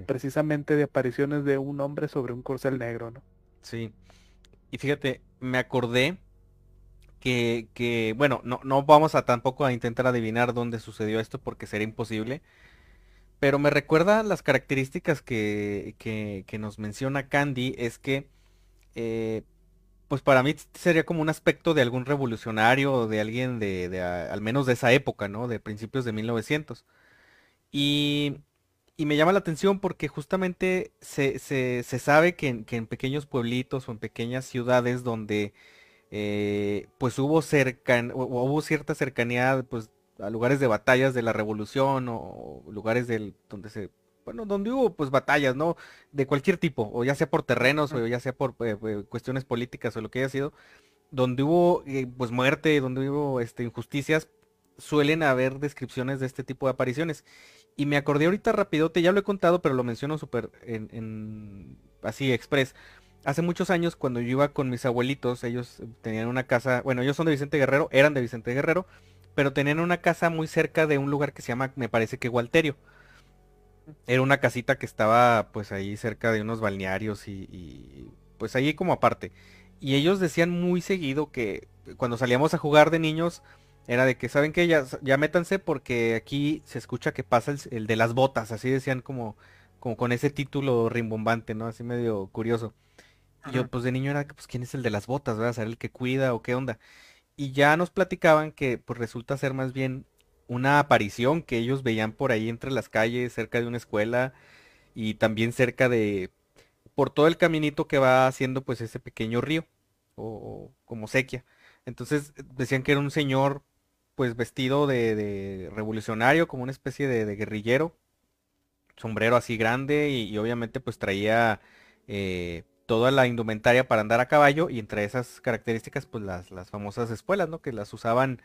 precisamente de apariciones de un hombre sobre un corcel negro, ¿no?
Sí. Y fíjate, me acordé que, que bueno, no, no vamos a tampoco a intentar adivinar dónde sucedió esto porque sería imposible. Pero me recuerda las características que, que, nos menciona Candy, es que, eh, pues para mí sería como un aspecto de algún revolucionario o de alguien de, de al menos de esa época, ¿no? De principios de 1900. Y, y me llama la atención porque justamente se, se, se sabe que en, que en, pequeños pueblitos o en pequeñas ciudades donde eh, pues hubo, cercan, hubo cierta cercanía pues, a lugares de batallas de la revolución o lugares del, donde se bueno, donde hubo pues batallas, ¿no? De cualquier tipo, o ya sea por terrenos, o ya sea por eh, eh, cuestiones políticas o lo que haya sido, donde hubo pues muerte, donde hubo este, injusticias, suelen haber descripciones de este tipo de apariciones. Y me acordé ahorita rapidote, ya lo he contado, pero lo menciono súper en, así express. Hace muchos años, cuando yo iba con mis abuelitos, ellos tenían una casa, bueno, ellos son de Vicente Guerrero, eran de Vicente Guerrero, pero tenían una casa muy cerca de un lugar que se llama, me parece que Gualterio. Era una casita que estaba pues ahí cerca de unos balnearios y, y pues ahí como aparte. Y ellos decían muy seguido que cuando salíamos a jugar de niños, era de que, ¿saben que Ya, ya métanse porque aquí se escucha que pasa el, de las botas, así decían como, como con ese título rimbombante, ¿no? Así medio curioso. Y yo, pues de niño era, pues, ¿quién es el de las botas? ¿Verdad? ¿Ser el que cuida o qué onda? Y ya nos platicaban que, pues, resulta ser más bien una aparición que ellos veían por ahí entre las calles, cerca de una escuela y también cerca de, por todo el caminito que va haciendo, pues, ese pequeño río, o, como sequía. Entonces decían que era un señor pues vestido de, revolucionario, como una especie de, guerrillero, sombrero así grande y, obviamente pues traía eh, toda la indumentaria para andar a caballo y entre esas características pues las, las famosas espuelas, ¿no? Que las usaban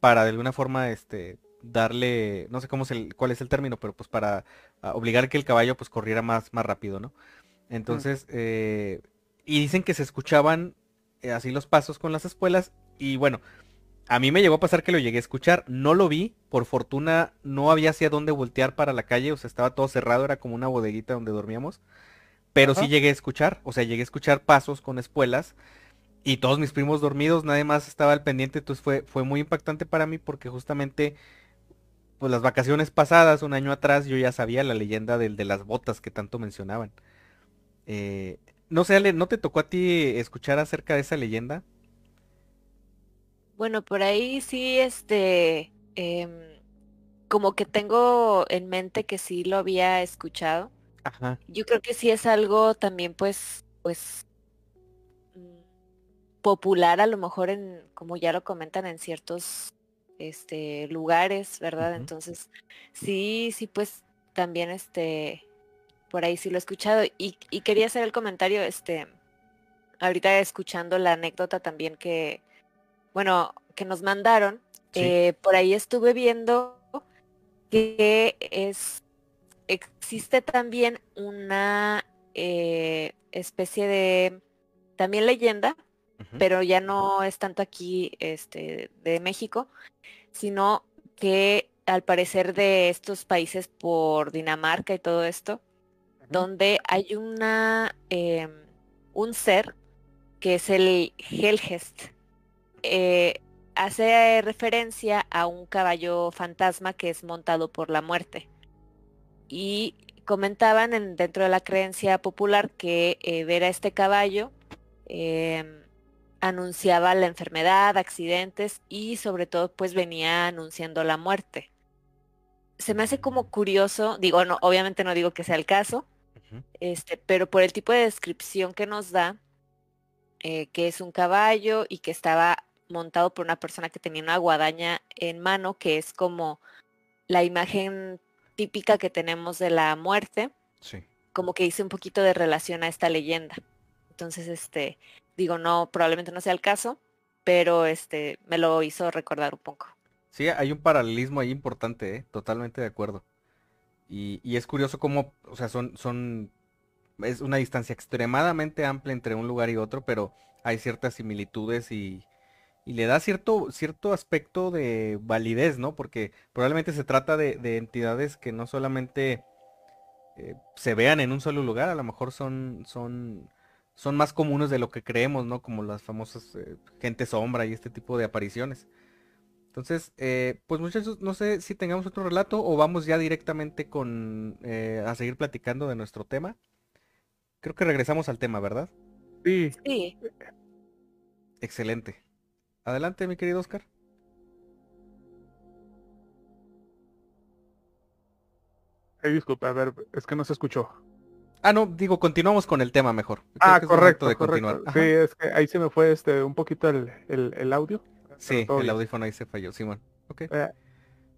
para de alguna forma este darle, no sé cómo es el, cuál es el término, pero pues para obligar que el caballo pues corriera más, más rápido, ¿no? Entonces, eh, y dicen que se escuchaban eh, así los pasos con las espuelas y bueno, a mí me llegó a pasar que lo llegué a escuchar, no lo vi, por fortuna no había hacia dónde voltear para la calle, o sea, estaba todo cerrado, era como una bodeguita donde dormíamos, pero sí llegué a escuchar, o sea, llegué a escuchar pasos con espuelas y todos mis primos dormidos, nadie más estaba al pendiente, entonces fue, fue muy impactante para mí porque justamente, pues las vacaciones pasadas, un año atrás, yo ya sabía la leyenda del de las botas que tanto mencionaban. Eh, no sé, Ale, ¿no te tocó a ti escuchar acerca de esa leyenda?
Bueno, por ahí sí, este, em, como que tengo en mente que sí lo había escuchado.
Ajá.
Yo creo que sí es algo también, pues, pues, mm, popular a lo mejor en, como ya lo comentan, en ciertos este, lugares, ¿verdad? Entonces, sí, sí, pues también este, por ahí sí lo he escuchado. Y, y quería hacer el comentario, este, ahorita escuchando la anécdota también que, bueno, que nos mandaron, eh, por ahí estuve viendo que es existe también una eh, especie de también leyenda, pero ya no es tanto aquí este, de México, sino que al parecer de estos países por Dinamarca y todo esto, donde hay una em, un ser que es el Helgest. Eh, hace referencia a un caballo fantasma que es montado por la muerte. Y comentaban en, dentro de la creencia popular que eh, ver a este caballo em, anunciaba la enfermedad, accidentes y sobre todo pues venía anunciando la muerte. Se me hace como curioso, digo, no, obviamente no digo que sea el caso, este, pero por el tipo de descripción que nos da, eh, que es un caballo y que estaba montado por una persona que tenía una guadaña en mano, que es como la imagen típica que tenemos de la muerte.
Sí.
Como que hice un poquito de relación a esta leyenda. Entonces, este, digo, no, probablemente no sea el caso, pero este, me lo hizo recordar un poco.
Sí, hay un paralelismo ahí importante, ¿eh? totalmente de acuerdo. Y, y, es curioso cómo, o sea, son, son, es una distancia extremadamente amplia entre un lugar y otro, pero hay ciertas similitudes y, y le da cierto, cierto aspecto de validez, ¿no? Porque probablemente se trata de, entidades que no solamente eh, se vean en un solo lugar, a lo mejor son, son, son más comunes de lo que creemos, ¿no? Como las famosas eh, gente sombra y este tipo de apariciones. Entonces, eh, pues muchachos, no sé si tengamos otro relato o vamos ya directamente con a seguir platicando de nuestro tema. Creo que regresamos al tema, ¿verdad?
Sí.
Sí.
Excelente. Adelante, mi querido Oscar.
Ay, disculpa, a ver, es que no se escuchó.
Ah, no, digo, continuamos con el tema mejor. Creo
Ah, correcto,
de
correcto.
continuar.
Sí, es que ahí se me fue este un poquito el, el- el audio.
Sí, el
bien.
audífono ahí se falló, Simón. Ok.
Eh,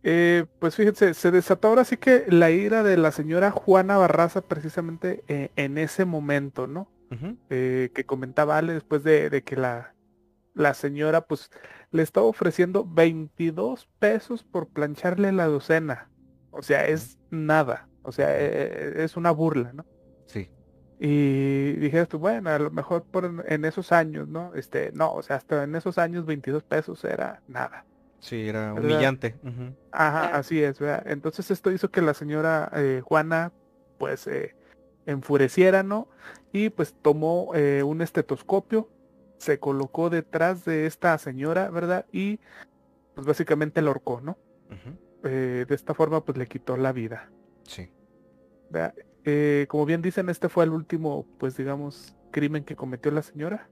eh, pues fíjense, se desató ahora sí que la ira de la señora Juana Barraza precisamente eh, en ese momento, ¿no?
Ujú.
Eh, que comentaba Ale después de, de que la, la señora pues le estaba ofreciendo 22 pesos por plancharle la docena. O sea, es nada. O sea, eh, es una burla, ¿no?
Sí.
Y dije, pues, bueno, a lo mejor por en, esos años, ¿no? Este, no, o sea, hasta en esos años 22 pesos era nada.
Sí, era humillante.
Ajá, así es, ¿verdad? Entonces esto hizo que la señora eh, Juana, pues, eh, enfureciera, ¿no? Y pues tomó eh, un estetoscopio, se colocó detrás de esta señora, ¿verdad? Y pues básicamente la ahorcó, ¿no? Eh, de esta forma, pues le quitó la vida.
Sí.
Eh, como bien dicen, este fue el último, pues digamos, crimen que cometió la señora.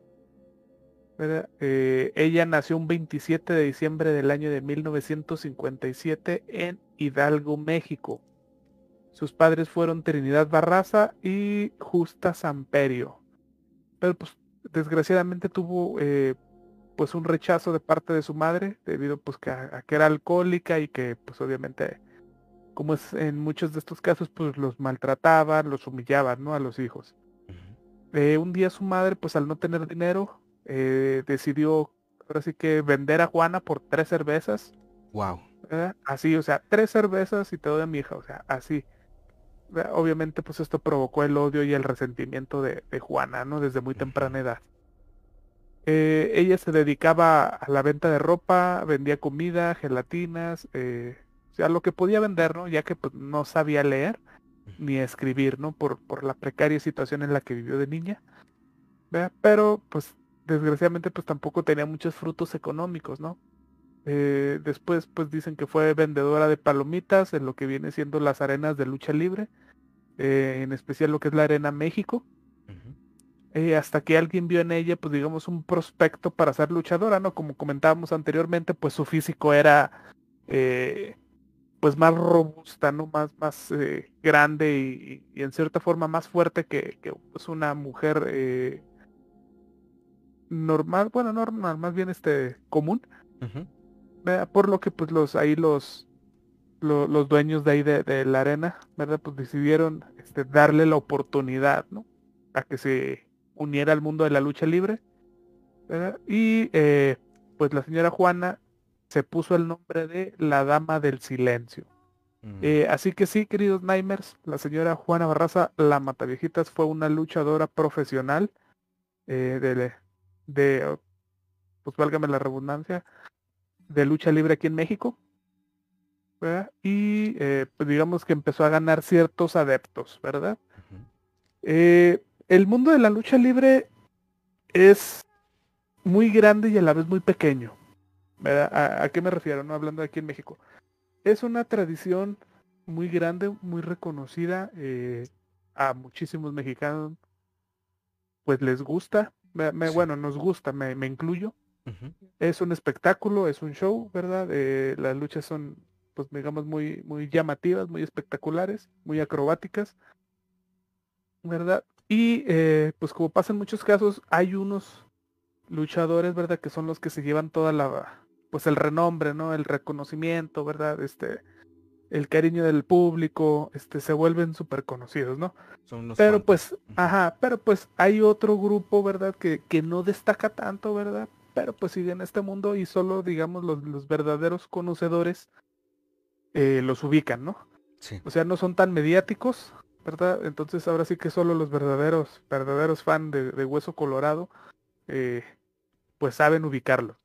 ¿verdad? Eh, ella nació un 27 de diciembre del año de 1957 en Hidalgo, México. Sus padres fueron Trinidad Barraza y Justa Samperio. Pero pues desgraciadamente tuvo eh, pues un rechazo de parte de su madre debido pues que a, a que era alcohólica y que pues obviamente como es en muchos de estos casos, pues los maltrataban, los humillaban, ¿no? A los hijos. Eh, un día su madre, pues al no tener dinero, eh, decidió, ahora sí que vender a Juana por tres cervezas,
Wow.
Así, o sea, tres cervezas y te doy a mi hija, o sea, así. Obviamente, pues esto provocó el odio y el resentimiento de, de Juana, ¿no? Desde muy temprana edad. Eh, ella se dedicaba a la venta de ropa, vendía comida, gelatinas, eh, o sea, lo que podía vender, ¿no? Ya que pues, no sabía leer ni escribir, ¿no? Por, por la precaria situación en la que vivió de niña. ¿verdad? Pero, pues, desgraciadamente, pues tampoco tenía muchos frutos económicos, ¿no? Eh, después, pues dicen que fue vendedora de palomitas en lo que viene siendo las arenas de lucha libre, eh, en especial lo que es la Arena México. Eh, hasta que alguien vio en ella, pues digamos, un prospecto para ser luchadora, ¿no? Como comentábamos anteriormente, pues su físico era, pues más robusta, ¿no? Más, más grande y, y en cierta forma más fuerte que, que pues, una mujer normal, bueno, no normal, más bien este común. ¿Verdad? por lo que pues los ahí los lo- los dueños de ahí de, de la arena, ¿verdad? Pues decidieron este, darle la oportunidad, ¿no? A que se uniera al mundo de la lucha libre, ¿verdad? Y eh, pues la señora Juana se puso el nombre de la Dama del Silencio.
Mm.
Eh, así que sí, queridos Nightmares, la señora Juana Barraza, la Mataviejitas, fue una luchadora profesional eh, de, de, pues válgame la redundancia, de lucha libre aquí en México. ¿verdad? Y eh, pues digamos que empezó a ganar ciertos adeptos, ¿verdad? Eh, el mundo de la lucha libre es muy grande y a la vez muy pequeño. ¿verdad? ¿A, a qué me refiero? No hablando aquí en México. Es una tradición muy grande, muy reconocida. eh, a muchísimos mexicanos pues les gusta. me- me-
Sí.
Bueno, nos gusta, me, me incluyo. Es un espectáculo, es un show, ¿verdad? Eh, las luchas son, pues digamos, muy, muy llamativas, muy espectaculares, muy acrobáticas, ¿verdad? Y eh, pues como pasa en muchos casos, hay unos luchadores, ¿verdad? Que son los que se llevan toda la, pues el renombre, ¿no? El reconocimiento, ¿verdad? Este, el cariño del público, este, se vuelven súper conocidos, ¿no?
Son unos
Pero
cuantos.
pues, ajá, pero pues hay otro grupo, ¿verdad? Que, que no destaca tanto, ¿verdad? Pero pues sigue en este mundo y solo, digamos, los, los verdaderos conocedores eh, los ubican, ¿no?
Sí.
O sea, no son tan mediáticos, ¿verdad? Entonces ahora sí que solo los verdaderos, verdaderos fan de, de Hueso Colorado, eh, pues saben ubicarlo.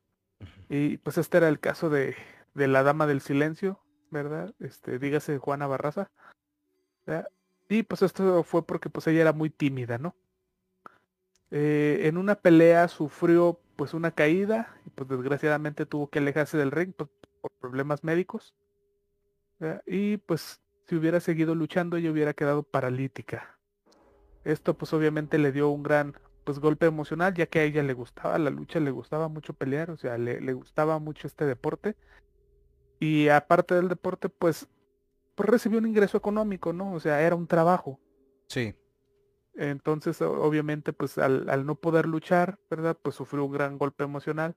Y pues este era el caso de, de la Dama del Silencio, ¿verdad? Este, dígase Juana Barraza. ¿verdad? Y pues esto fue porque pues ella era muy tímida, ¿no? Eh, en una pelea sufrió pues una caída y pues desgraciadamente tuvo que alejarse del ring pues, por problemas médicos. Y pues si hubiera seguido luchando ella hubiera quedado paralítica. Esto pues obviamente le dio un gran pues golpe emocional, ya que a ella le gustaba la lucha, le gustaba mucho pelear, o sea, le, le gustaba mucho este deporte. Y aparte del deporte, pues, pues recibió un ingreso económico, ¿no? O sea, era un trabajo.
Sí.
Entonces, obviamente, pues al, al no poder luchar, ¿verdad? Pues sufrió un gran golpe emocional,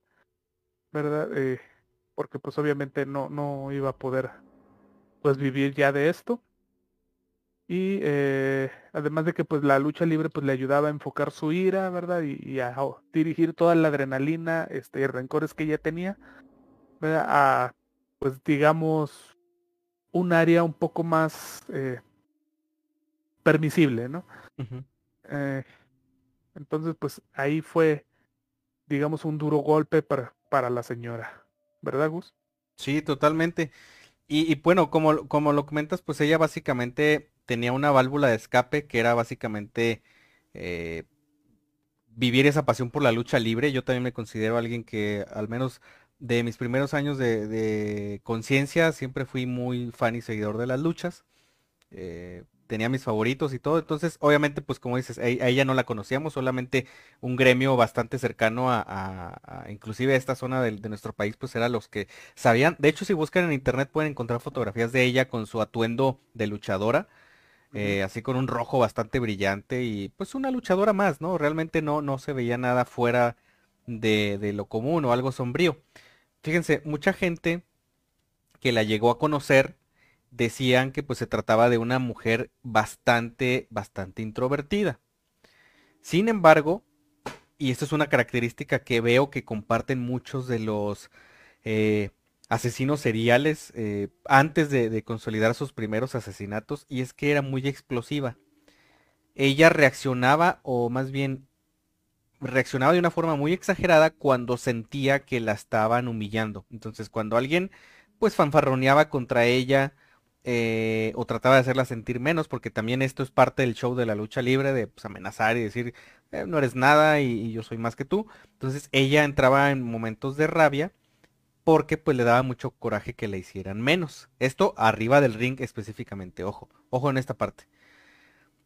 ¿verdad? Eh, porque pues obviamente no, no iba a poder pues vivir ya de esto. Y eh, además de que pues la lucha libre pues le ayudaba a enfocar su ira, ¿verdad? Y, a dirigir toda la adrenalina este, y rencores que ella tenía, ¿verdad? A pues digamos un área un poco más eh, permisible, ¿no? Eh, entonces, pues ahí fue, digamos, un duro golpe para, para la señora, ¿verdad, Gus?
Sí, totalmente. Y, y bueno, como, como lo comentas, pues ella básicamente tenía una válvula de escape que era básicamente eh, vivir esa pasión por la lucha libre. Yo también me considero alguien que al menos de mis primeros años de, de conciencia siempre fui muy fan y seguidor de las luchas. Eh, tenía mis favoritos y todo. Entonces, obviamente, pues como dices, a, a ella no la conocíamos, solamente un gremio bastante cercano a, a- a- inclusive a esta zona de, nuestro país, pues eran los que sabían. De hecho, si buscan en internet pueden encontrar fotografías de ella con su atuendo de luchadora eh, así con un rojo bastante brillante y pues una luchadora más, ¿no? Realmente no, no se veía nada fuera de, de lo común o algo sombrío. Fíjense, mucha gente que la llegó a conocer decían que pues se trataba de una mujer bastante, bastante introvertida. Sin embargo, y esto es una característica que veo que comparten muchos de los eh, asesinos seriales eh, antes de, de consolidar sus primeros asesinatos, y es que era muy explosiva. Ella reaccionaba, o más bien reaccionaba de una forma muy exagerada cuando sentía que la estaban humillando. Entonces, cuando alguien pues fanfarroneaba contra ella eh, o trataba de hacerla sentir menos, porque también esto es parte del show de la lucha libre, de pues, amenazar y decir, "Eh, no eres nada y, yo soy más que tú. Entonces ella entraba en momentos de rabia porque pues le daba mucho coraje que le hicieran menos. Esto arriba del ring específicamente, ojo, ojo en esta parte.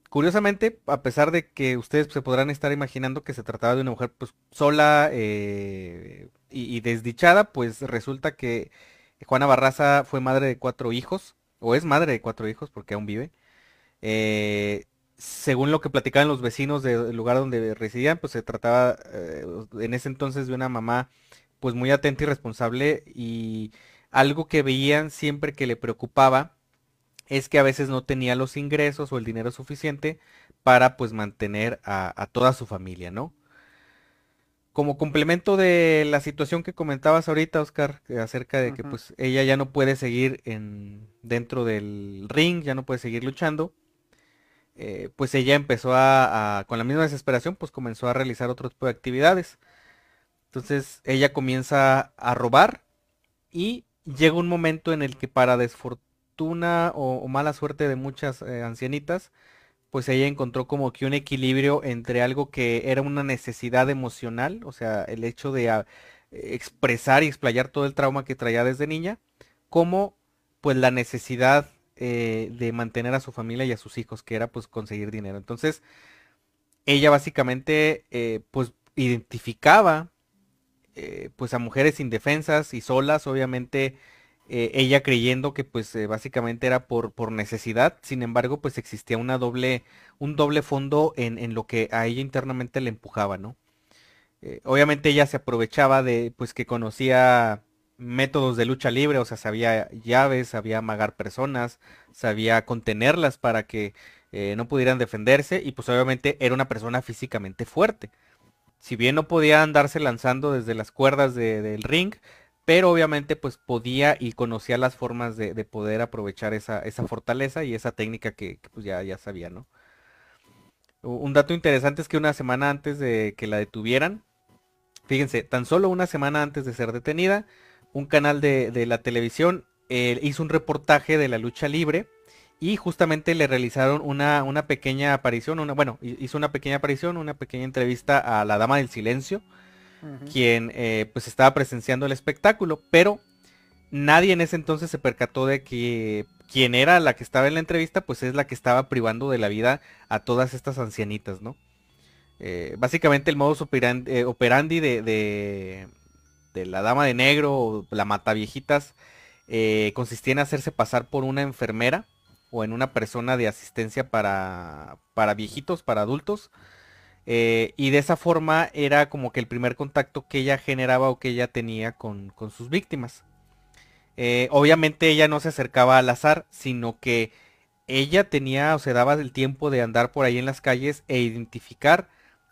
Curiosamente, a pesar de que ustedes se podrán estar imaginando que se trataba de una mujer pues sola eh, y, y desdichada, pues resulta que Juana Barraza fue madre de cuatro hijos, o es madre de cuatro hijos porque aún vive. Eh, según lo que platicaban los vecinos del lugar donde residían, pues se trataba eh, en ese entonces de una mamá pues muy atenta y responsable y algo que veían siempre que le preocupaba es que a veces no tenía los ingresos o el dinero suficiente para pues mantener a, a toda su familia, ¿no? Como complemento de la situación que comentabas ahorita, Oscar, acerca de que pues ella ya no puede seguir en dentro del ring, ya no puede seguir luchando, eh, pues ella empezó a, a- con la misma desesperación, pues comenzó a realizar otro tipo de actividades. Entonces ella comienza a robar y llega un momento en el que para desfortuna o, o mala suerte de muchas eh, ancianitas, pues ella encontró como que un equilibrio entre algo que era una necesidad emocional, o sea, el hecho de ah, expresar y explayar todo el trauma que traía desde niña, como pues la necesidad eh, de mantener a su familia y a sus hijos, que era pues conseguir dinero. Entonces, ella básicamente eh, pues identificaba eh, pues a mujeres indefensas y solas, obviamente eh, ella creyendo que pues eh, básicamente era por, por necesidad, sin embargo pues existía una doble, un doble fondo en, en lo que a ella internamente le empujaba, ¿no? Eh, obviamente ella se aprovechaba de pues que conocía métodos de lucha libre, o sea, sabía llaves, sabía amagar personas, sabía contenerlas para que no pudieran defenderse y pues obviamente era una persona físicamente fuerte si bien no podía andarse lanzando desde las cuerdas de- del ring, pero obviamente pues podía y conocía las formas de, de poder aprovechar esa, fortaleza y esa técnica que, pues ya, ya sabía, ¿no? Un dato interesante es que una semana antes de que la detuvieran, fíjense, tan solo una semana antes de ser detenida, un canal de, la televisión eh, hizo un reportaje de la lucha libre y justamente le realizaron una, pequeña aparición, bueno, hi- hizo una pequeña aparición, una pequeña entrevista a la Dama del Silencio, Quien eh, pues estaba presenciando el espectáculo, pero nadie en ese entonces se percató de que quien era la que estaba en la entrevista, pues es la que estaba privando de la vida a todas estas ancianitas, ¿no? Eh, básicamente el modus operandi, operandi de, la dama de negro o la mataviejitas consistía en hacerse pasar por una enfermera o en una persona de asistencia para, para viejitos, para adultos. Eh, y de esa forma era como que el primer contacto que ella generaba o que ella tenía con, sus víctimas. Eh, obviamente ella no se acercaba al azar, sino que ella tenía o se daba el tiempo de andar por ahí en las calles e identificar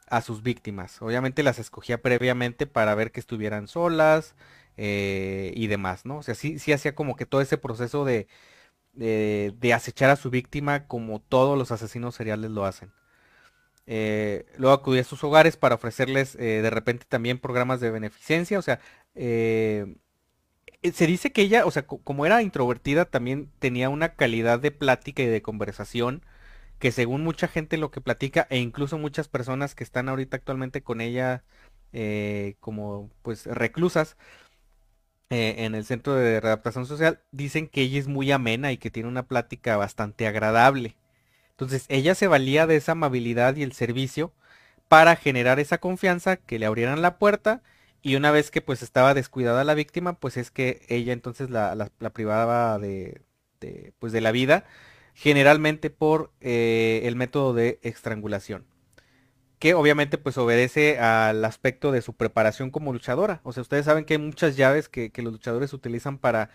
a sus víctimas. Obviamente las escogía previamente para ver que estuvieran solas eh, y demás, ¿no? O sea, sí, hacía como que todo ese proceso de, acechar a su víctima como todos los asesinos seriales lo hacen. Eh, luego acudía a sus hogares para ofrecerles eh, de repente también programas de beneficencia. O sea, eh, se dice que ella, o sea, como era introvertida, también tenía una calidad de plática y de conversación que según mucha gente lo que platica e incluso muchas personas que están ahorita actualmente con ella como pues reclusas, en el Centro de Readaptación Social, dicen que ella es muy amena y que tiene una plática bastante agradable. Entonces, ella se valía de esa amabilidad y el servicio para generar esa confianza, que le abrieran la puerta y una vez que pues estaba descuidada la víctima, pues es que ella entonces la, privaba de, pues, de la vida, generalmente por eh, el método de estrangulación que obviamente pues obedece al aspecto de su preparación como luchadora. O sea, ustedes saben que hay muchas llaves que, los luchadores utilizan para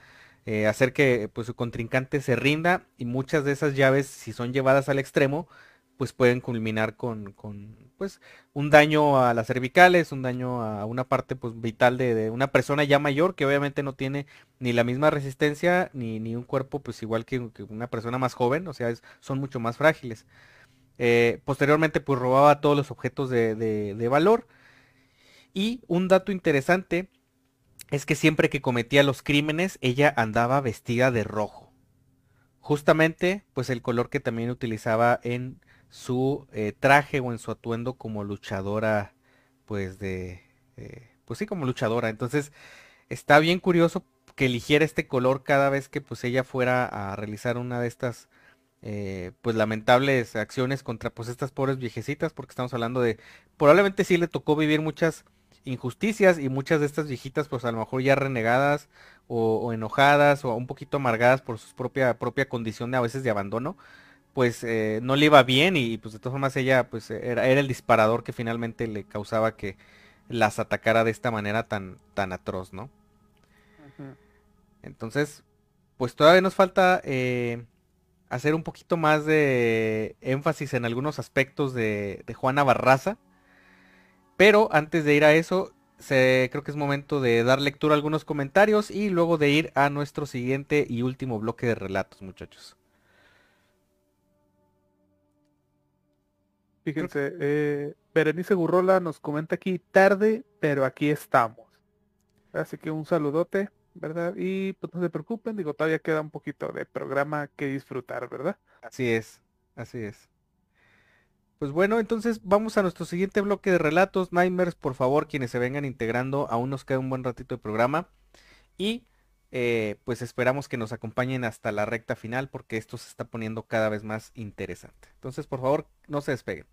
eh, hacer que pues su contrincante se rinda y muchas de esas llaves, si son llevadas al extremo, pues pueden culminar con, con pues un daño a las cervicales, un daño a una parte pues vital de, una persona ya mayor que obviamente no tiene ni la misma resistencia ni, ni un cuerpo pues igual que, una persona más joven, o sea, son mucho más frágiles. Eh, posteriormente pues robaba todos los objetos de, valor. Y un dato interesante es que siempre que cometía los crímenes ella andaba vestida de rojo. Justamente pues el color que también utilizaba en su eh, traje o en su atuendo como luchadora pues de... Eh, pues sí como luchadora. Entonces está bien curioso que eligiera este color cada vez que pues ella fuera a realizar una de estas eh, pues lamentables acciones contra pues estas pobres viejecitas porque estamos hablando de probablemente sí le tocó vivir muchas injusticias y muchas de estas viejitas pues a lo mejor ya renegadas o, enojadas o un poquito amargadas por su propia propia condición de a veces de abandono pues eh, no le iba bien y pues de todas formas ella pues era, era el disparador que finalmente le causaba que las atacara de esta manera tan tan atroz no entonces pues todavía nos falta eh, hacer un poquito más de énfasis en algunos aspectos de, Juana Barraza. Pero antes de ir a eso, creo que es momento de dar lectura a algunos comentarios y luego de ir a nuestro siguiente y último bloque de relatos, muchachos.
Fíjense, eh, Berenice Gurrola nos comenta aquí tarde, pero aquí estamos. Así que un saludote. ¿verdad? Y pues no se preocupen, digo, todavía queda un poquito de programa que disfrutar, ¿verdad?
Así es, así es. Pues bueno, entonces vamos a nuestro siguiente bloque de relatos. Nightmares, por favor, quienes se vengan integrando, aún nos queda un buen ratito de programa. Y eh, pues esperamos que nos acompañen hasta la recta final porque esto se está poniendo cada vez más interesante. Entonces, por favor, no se despeguen.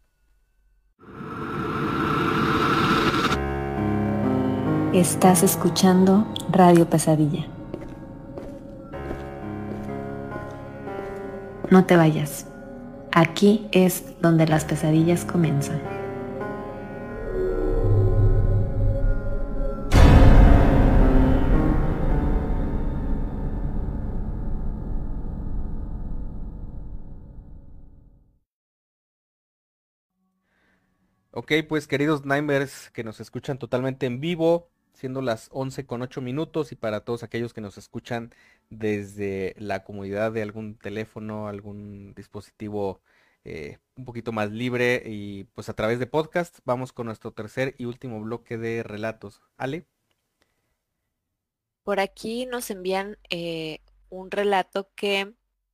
Estás escuchando Radio Pesadilla. No te vayas. Aquí es donde las pesadillas comienzan.
Ok, pues queridos Nightmares que nos escuchan totalmente en vivo, siendo las 11 con 8 minutos y para todos aquellos que nos escuchan desde la comodidad de algún teléfono, algún dispositivo eh, un poquito más libre y pues a través de podcast vamos con nuestro tercer y último bloque de relatos. Ale.
Por aquí nos envían eh, un relato que,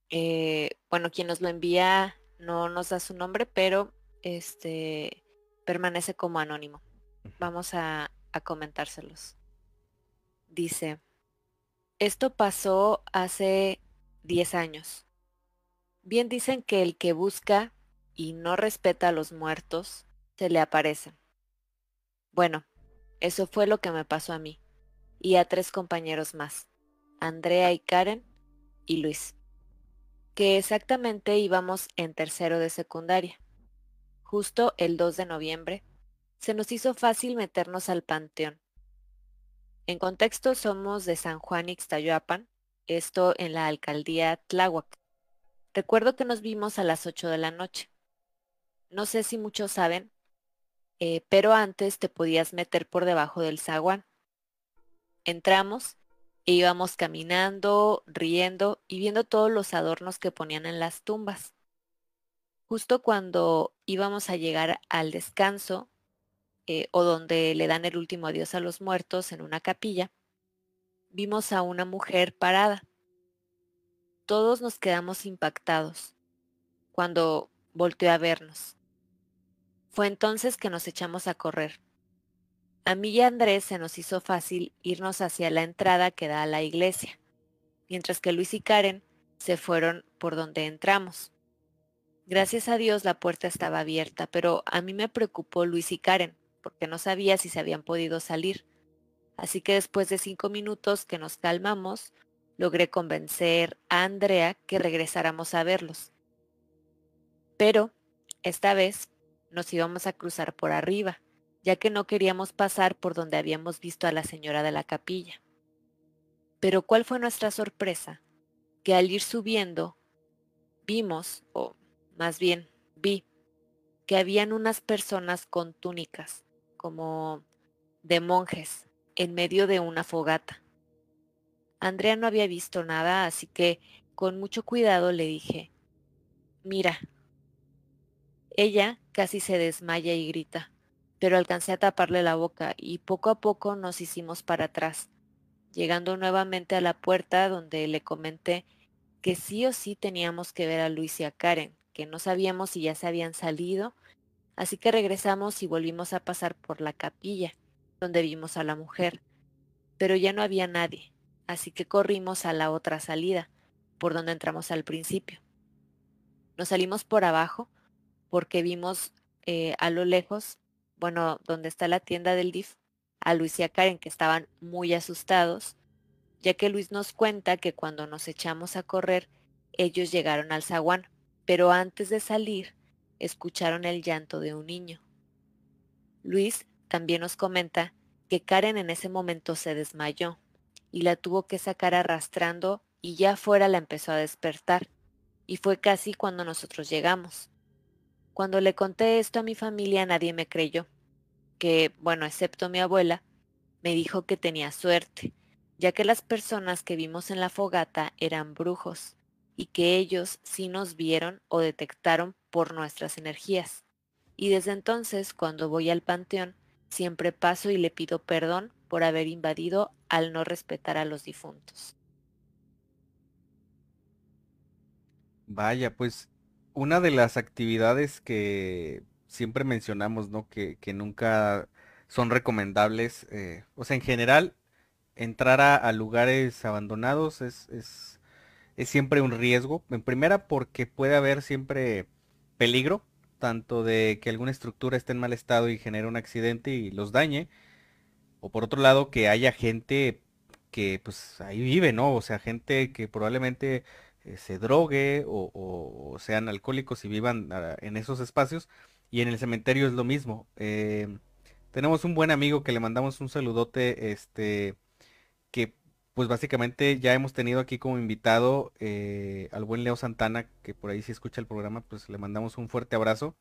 eh, bueno, quien nos lo envía no nos da su nombre, pero este permanece como anónimo. Vamos a, a comentárselos. Dice, esto pasó hace 10 años. Bien dicen que el que busca y no respeta a los muertos se le aparecen. Bueno, eso fue lo que me pasó a mí y a tres compañeros más, Andrea y Karen y Luis, que exactamente íbamos en tercero de secundaria. Justo el 2 de noviembre, se nos hizo fácil meternos al panteón. En contexto somos de San Juan Ixtayoapan, esto en la alcaldía Tláhuac. Recuerdo que nos vimos a las 8 de la noche. No sé si muchos saben, eh, pero antes te podías meter por debajo del zaguán. Entramos e íbamos caminando, riendo y viendo todos los adornos que ponían en las tumbas. Justo cuando íbamos a llegar al descanso, eh, o donde le dan el último adiós a los muertos en una capilla, vimos a una mujer parada. Todos nos quedamos impactados cuando volteó a vernos. Fue entonces que nos echamos a correr. A mí y a Andrés se nos hizo fácil irnos hacia la entrada que da a la iglesia, mientras que Luis y Karen se fueron por donde entramos. Gracias a Dios la puerta estaba abierta, pero a mí me preocupó Luis y Karen, porque no sabía si se habían podido salir. Así que después de cinco minutos que nos calmamos, logré convencer a Andrea que regresáramos a verlos. Pero, esta vez, nos íbamos a cruzar por arriba, ya que no queríamos pasar por donde habíamos visto a la señora de la capilla. Pero ¿cuál fue nuestra sorpresa? Que al ir subiendo, vimos, o más bien vi, que habían unas personas con túnicas, como de monjes, en medio de una fogata. Andrea no había visto nada, así que con mucho cuidado le dije, mira. Ella casi se desmaya y grita, pero alcancé a taparle la boca y poco a poco nos hicimos para atrás, llegando nuevamente a la puerta donde le comenté que sí o sí teníamos que ver a Luis y a Karen, que no sabíamos si ya se habían salido, así que regresamos y volvimos a pasar por la capilla, donde vimos a la mujer, pero ya no había nadie, así que corrimos a la otra salida, por donde entramos al principio. Nos salimos por abajo porque vimos eh, a lo lejos, bueno, donde está la tienda del DIF, a Luis y a Karen que estaban muy asustados, ya que Luis nos cuenta que cuando nos echamos a correr, ellos llegaron al zaguán, pero antes de salir, escucharon el llanto de un niño. Luis también nos comenta que Karen en ese momento se desmayó y la tuvo que sacar arrastrando y ya afuera la empezó a despertar, y fue casi cuando nosotros llegamos. Cuando le conté esto a mi familia nadie me creyó, que, bueno, excepto mi abuela, me dijo que tenía suerte, ya que las personas que vimos en la fogata eran brujos, y que ellos sí nos vieron o detectaron por nuestras energías. Y desde entonces, cuando voy al panteón, siempre paso y le pido perdón por haber invadido al no respetar a los difuntos.
Vaya, pues una de las actividades que siempre mencionamos, ¿no? Que, nunca son recomendables, eh, o sea, en general, entrar a, lugares abandonados es, es, siempre un riesgo. En primera, porque puede haber siempre peligro, tanto de que alguna estructura esté en mal estado y genere un accidente y los dañe, o por otro lado, que haya gente que pues ahí vive, ¿no? O sea, gente que probablemente eh, se drogue o, sean alcohólicos y vivan ah, en esos espacios. Y en el cementerio es lo mismo. Eh, tenemos un buen amigo que le mandamos un saludote, este, pues básicamente ya hemos tenido aquí como invitado eh, al buen Leo Santana, que por ahí si escucha el programa, pues le mandamos un fuerte abrazo.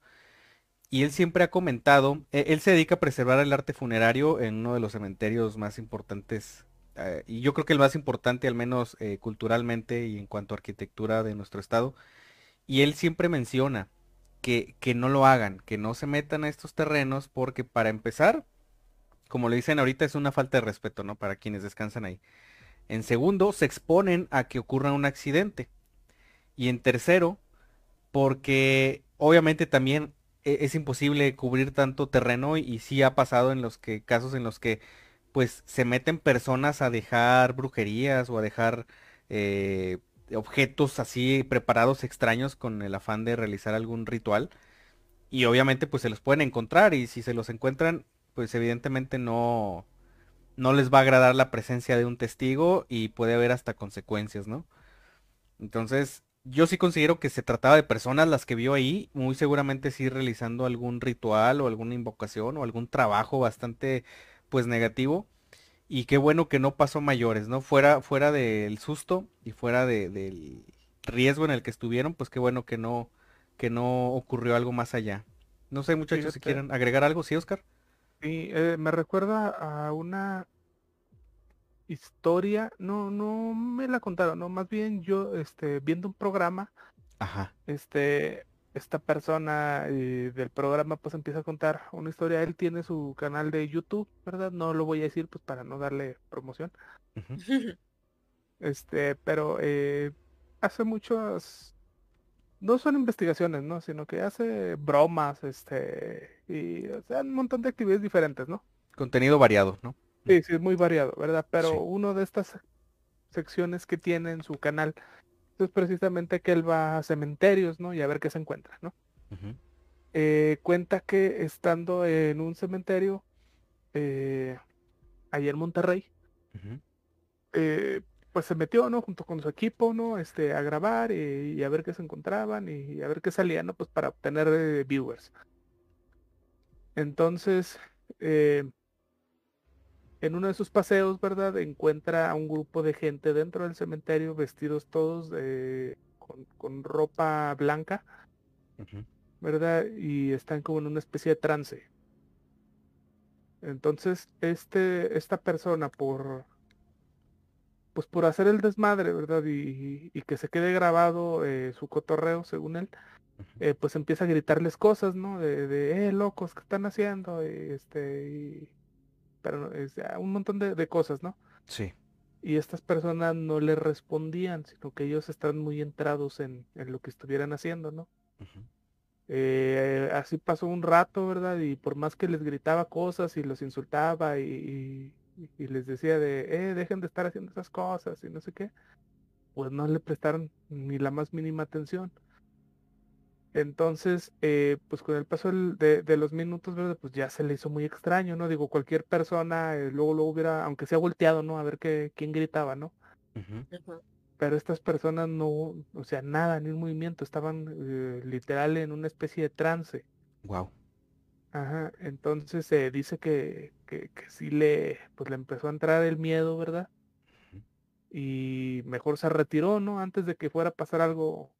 Y él siempre ha comentado, e, él se dedica a preservar el arte funerario en uno de los cementerios más importantes, eh, y yo creo que el más importante al menos eh, culturalmente y en cuanto a arquitectura de nuestro estado. Y él siempre menciona que, que no lo hagan, que no se metan a estos terrenos porque para empezar, como le dicen ahorita, es una falta de respeto, ¿no? Para quienes descansan ahí. En segundo, se exponen a que ocurra un accidente. Y en tercero, porque obviamente también e, es imposible cubrir tanto terreno y, sí ha pasado en los que casos en los que pues se meten personas a dejar brujerías o a dejar eh, objetos así preparados extraños con el afán de realizar algún ritual y obviamente pues se los pueden encontrar y si se los encuentran pues evidentemente no no les va a agradar la presencia de un testigo y puede haber hasta consecuencias, ¿no? Entonces, yo sí considero que se trataba de personas las que vio ahí, muy seguramente sí realizando algún ritual o alguna invocación o algún trabajo bastante pues negativo. Y qué bueno que no pasó mayores, ¿no? Fuera, fuera del susto y fuera del riesgo en el que estuvieron, pues qué bueno que no, que no ocurrió algo más allá. No sé, muchachos, si quieren agregar algo, ¿sí, Oscar?
Sí, eh, me recuerda a una historia, no, no me la contaron, no, más bien yo, este, viendo un programa,
Ajá.
este, esta persona eh, del programa pues empieza a contar una historia, él tiene su canal de YouTube, ¿verdad? No lo voy a decir pues para no darle promoción. Este, pero eh, hace muchas no son investigaciones, ¿no? Sino que hace bromas, este, y o sea, un montón de actividades diferentes, ¿no?
Contenido variado, ¿no?
Sí, sí, es muy variado, ¿verdad? Pero uno de estas secciones que tiene en su canal es precisamente que él va a cementerios, ¿no? Y a ver qué se encuentra, ¿no? Eh, cuenta que estando en un cementerio, eh, allá en Monterrey, eh, pues se metió, ¿no? Junto con su equipo, ¿no? Este, a grabar y, a ver qué se encontraban y, a ver qué salía, ¿no? Pues para obtener eh, viewers. Entonces, eh, en uno de sus paseos, ¿verdad? Encuentra a un grupo de gente dentro del cementerio vestidos todos con, ropa blanca, ¿verdad? Y están como en una especie de trance. Entonces, este, esta persona por pues por hacer el desmadre, ¿verdad? Y, que se quede grabado eh, su cotorreo, según él, eh, pues empieza a gritarles cosas, ¿no? De, de eh, locos, ¿qué están haciendo? este, y, pero es, un montón de, cosas, ¿no?
Sí.
Y estas personas no le respondían, sino que ellos están muy entrados en, lo que estuvieran haciendo, ¿no? Eh, así pasó un rato, ¿verdad? Y por más que les gritaba cosas y los insultaba y, y les decía de, eh, dejen de estar haciendo esas cosas y no sé qué, pues no le prestaron ni la más mínima atención. Entonces, eh, pues con el paso de, los minutos, ¿verdad? Pues ya se le hizo muy extraño, ¿no? Digo, cualquier persona eh, luego lo hubiera, aunque sea volteado, ¿no? A ver qué, quién gritaba, ¿no? Pero estas personas no, o sea, nada, ni un movimiento, estaban eh, literal en una especie de trance.
Wow.
Ajá, entonces se dice que, que, sí le, pues le empezó a entrar el miedo, ¿verdad? Y mejor se retiró, ¿no? Antes de que fuera a pasar algo,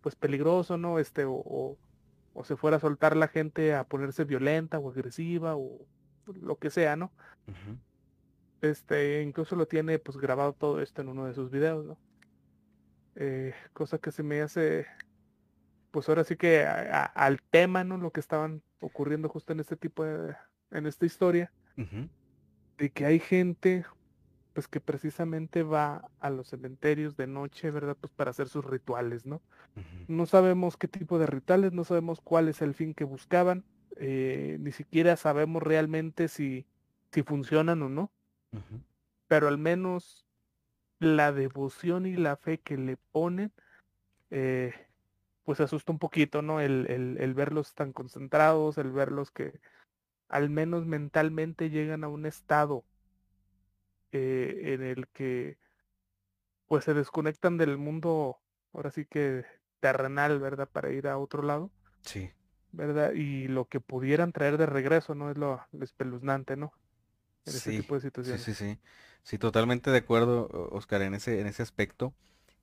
pues peligroso, ¿no? Este, o, o, se fuera a soltar la gente a ponerse violenta o agresiva o lo que sea, ¿no? Este, incluso lo tiene pues grabado todo esto en uno de sus videos, ¿no? Eh, cosa que se me hace pues ahora sí que al tema, ¿no? Lo que estaban ocurriendo justo en este tipo de, en esta historia, de que hay gente, pues que precisamente va a los cementerios de noche, ¿verdad? Pues para hacer sus rituales, ¿no? No sabemos qué tipo de rituales, no sabemos cuál es el fin que buscaban, eh, ni siquiera sabemos realmente si, si funcionan o no, pero al menos la devoción y la fe que le ponen, eh, pues asusta un poquito, ¿no? El, el, verlos tan concentrados, el verlos que al menos mentalmente llegan a un estado eh, en el que pues se desconectan del mundo, ahora sí que terrenal, ¿verdad? Para ir a otro lado.
Sí.
¿Verdad? Y lo que pudieran traer de regreso, ¿no? Es lo, espeluznante, ¿no?
En ese tipo de situaciones. Sí, sí, sí. Sí, totalmente de acuerdo, Oscar, en ese, en ese aspecto.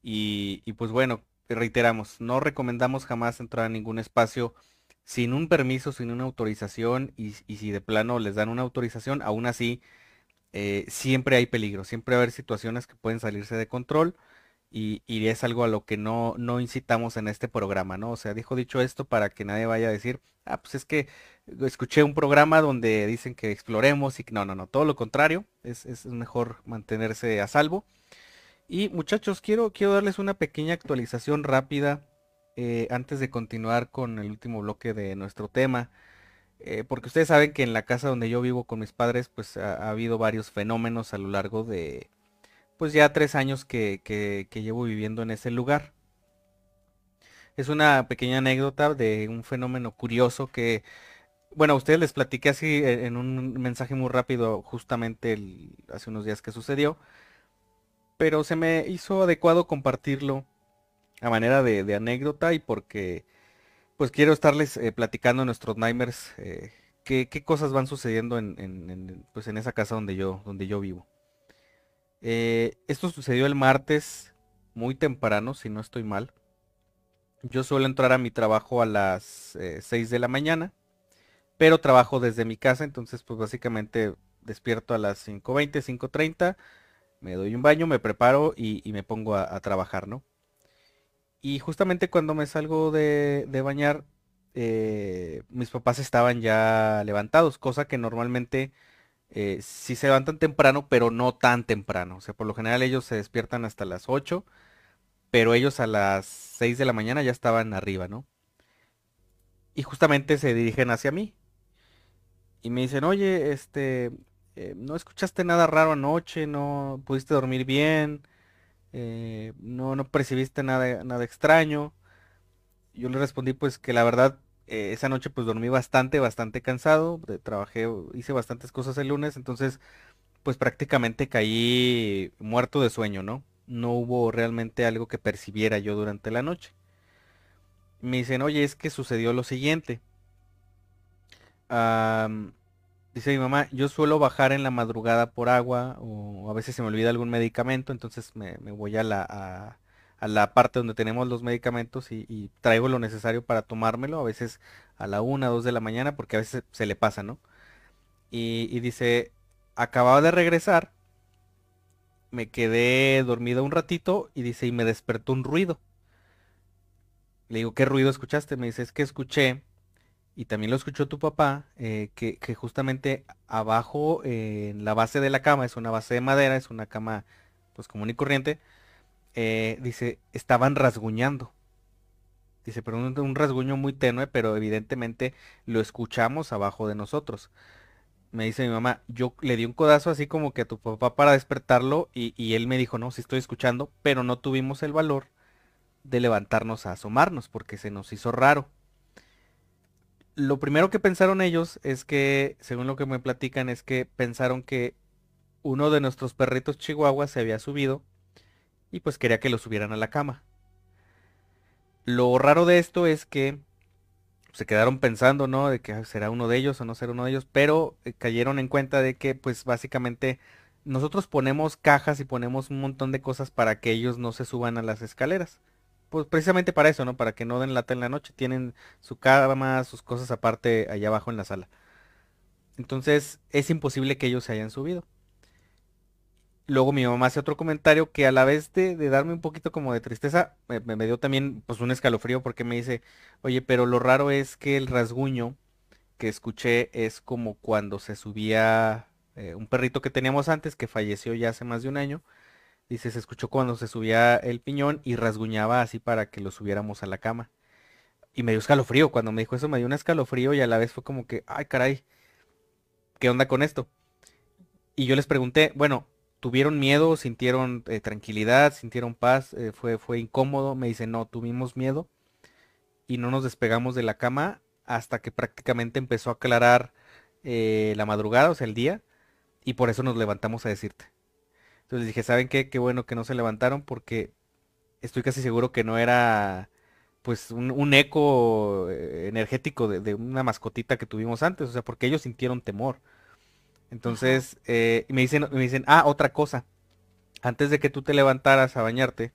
Y, y pues bueno, reiteramos, no recomendamos jamás entrar a ningún espacio sin un permiso, sin una autorización y, si de plano les dan una autorización, aún así eh, siempre hay peligro, siempre va a haber situaciones que pueden salirse de control y, es algo a lo que no, no incitamos en este programa, ¿no? O sea, dijo dicho esto para que nadie vaya a decir, ah, pues es que escuché un programa donde dicen que exploremos y no, no, no, todo lo contrario, es, es mejor mantenerse a salvo. Y muchachos, quiero, quiero darles una pequeña actualización rápida eh, antes de continuar con el último bloque de nuestro tema. Eh, porque ustedes saben que en la casa donde yo vivo con mis padres, pues ha, habido varios fenómenos a lo largo de, pues ya tres años que, que, llevo viviendo en ese lugar. Es una pequeña anécdota de un fenómeno curioso que, bueno, a ustedes les platiqué así e, en un mensaje muy rápido justamente hace unos días que sucedió, pero se me hizo adecuado compartirlo a manera de, anécdota y porque pues quiero estarles eh, platicando nuestros nightmares eh, qué, cosas van sucediendo en, pues en esa casa donde yo, donde yo vivo. Eh, esto sucedió el martes muy temprano, si no estoy mal. Yo suelo entrar a mi trabajo a las 6 de la mañana, pero trabajo desde mi casa, entonces pues básicamente despierto a las 5.20, 5.30, me doy un baño, me preparo y, me pongo a trabajar, ¿no? Y justamente cuando me salgo de, bañar, eh, mis papás estaban ya levantados, cosa que normalmente eh, sí se levantan temprano, pero no tan temprano. O sea, por lo general ellos se despiertan hasta las 8, pero ellos a las 6 de la mañana ya estaban arriba, ¿no? Y justamente se dirigen hacia mí. Y me dicen, oye, este, eh, ¿no escuchaste nada raro anoche? ¿No pudiste dormir bien? Eh, no, no percibiste nada, nada extraño. Yo le respondí pues que la verdad eh, esa noche pues dormí bastante, bastante cansado, trabajé, hice bastantes cosas el lunes, entonces pues prácticamente caí muerto de sueño, ¿no? No hubo realmente algo que percibiera yo durante la noche. Me dicen, oye, es que sucedió lo siguiente. Dice mi mamá, yo suelo bajar en la madrugada por agua o a veces se me olvida algún medicamento, entonces me, voy a la, a, la parte donde tenemos los medicamentos y, traigo lo necesario para tomármelo, a veces a la una, dos de la mañana, porque a veces se le pasa, ¿no? Y, y dice, acababa de regresar, me quedé dormido un ratito y dice, y me despertó un ruido. Le digo, ¿qué ruido escuchaste? Me dice, es que escuché y también lo escuchó tu papá, eh, que, justamente abajo en la base de la cama, es una base de madera, es una cama pues común y corriente, eh, dice, estaban rasguñando. Dice, pero un, rasguño muy tenue, pero evidentemente lo escuchamos abajo de nosotros. Me dice mi mamá, yo le di un codazo así como que a tu papá para despertarlo y, y él me dijo, no, sí estoy escuchando, pero no tuvimos el valor de levantarnos a asomarnos porque se nos hizo raro lo primero que pensaron ellos es que, según lo que me platican, es que pensaron que uno de nuestros perritos chihuahuas se había subido y pues quería que lo subieran a la cama. Lo raro de esto es que se quedaron pensando, ¿no? De que será uno de ellos o no será uno de ellos, pero eh, cayeron en cuenta de que pues básicamente nosotros ponemos cajas y ponemos un montón de cosas para que ellos no se suban a las escaleras pues precisamente para eso, ¿no? Para que no den lata en la noche. Tienen su cama, sus cosas aparte allá abajo en la sala. Entonces es imposible que ellos se hayan subido. Luego mi mamá hace otro comentario que a la vez de, darme un poquito como de tristeza, me, dio también pues un escalofrío porque me dice, oye, pero lo raro es que el rasguño que escuché es como cuando se subía eh, un perrito que teníamos antes, que falleció ya hace más de un año, Dice, se escuchó cuando se subía el piñón y rasguñaba así para que lo subiéramos a la cama. Y me dio escalofrío. Cuando me dijo eso me dio un escalofrío y a la vez fue como que, ay caray, ¿qué onda con esto? Y yo les pregunté, bueno, ¿tuvieron miedo? ¿Sintieron eh, tranquilidad? ¿Sintieron paz? Eh, fue, ¿Fue incómodo? Me dice, no, tuvimos miedo. Y no nos despegamos de la cama hasta que prácticamente empezó a aclarar eh, la madrugada, o sea, el día. Y por eso nos levantamos a decirte. Entonces dije, ¿saben qué? Qué bueno que no se levantaron porque estoy casi seguro que no era pues un, eco eh, energético de, una mascotita que tuvimos antes, o sea, porque ellos sintieron temor. Entonces, eh, me, dicen, me dicen, ah, otra cosa, antes de que tú te levantaras a bañarte,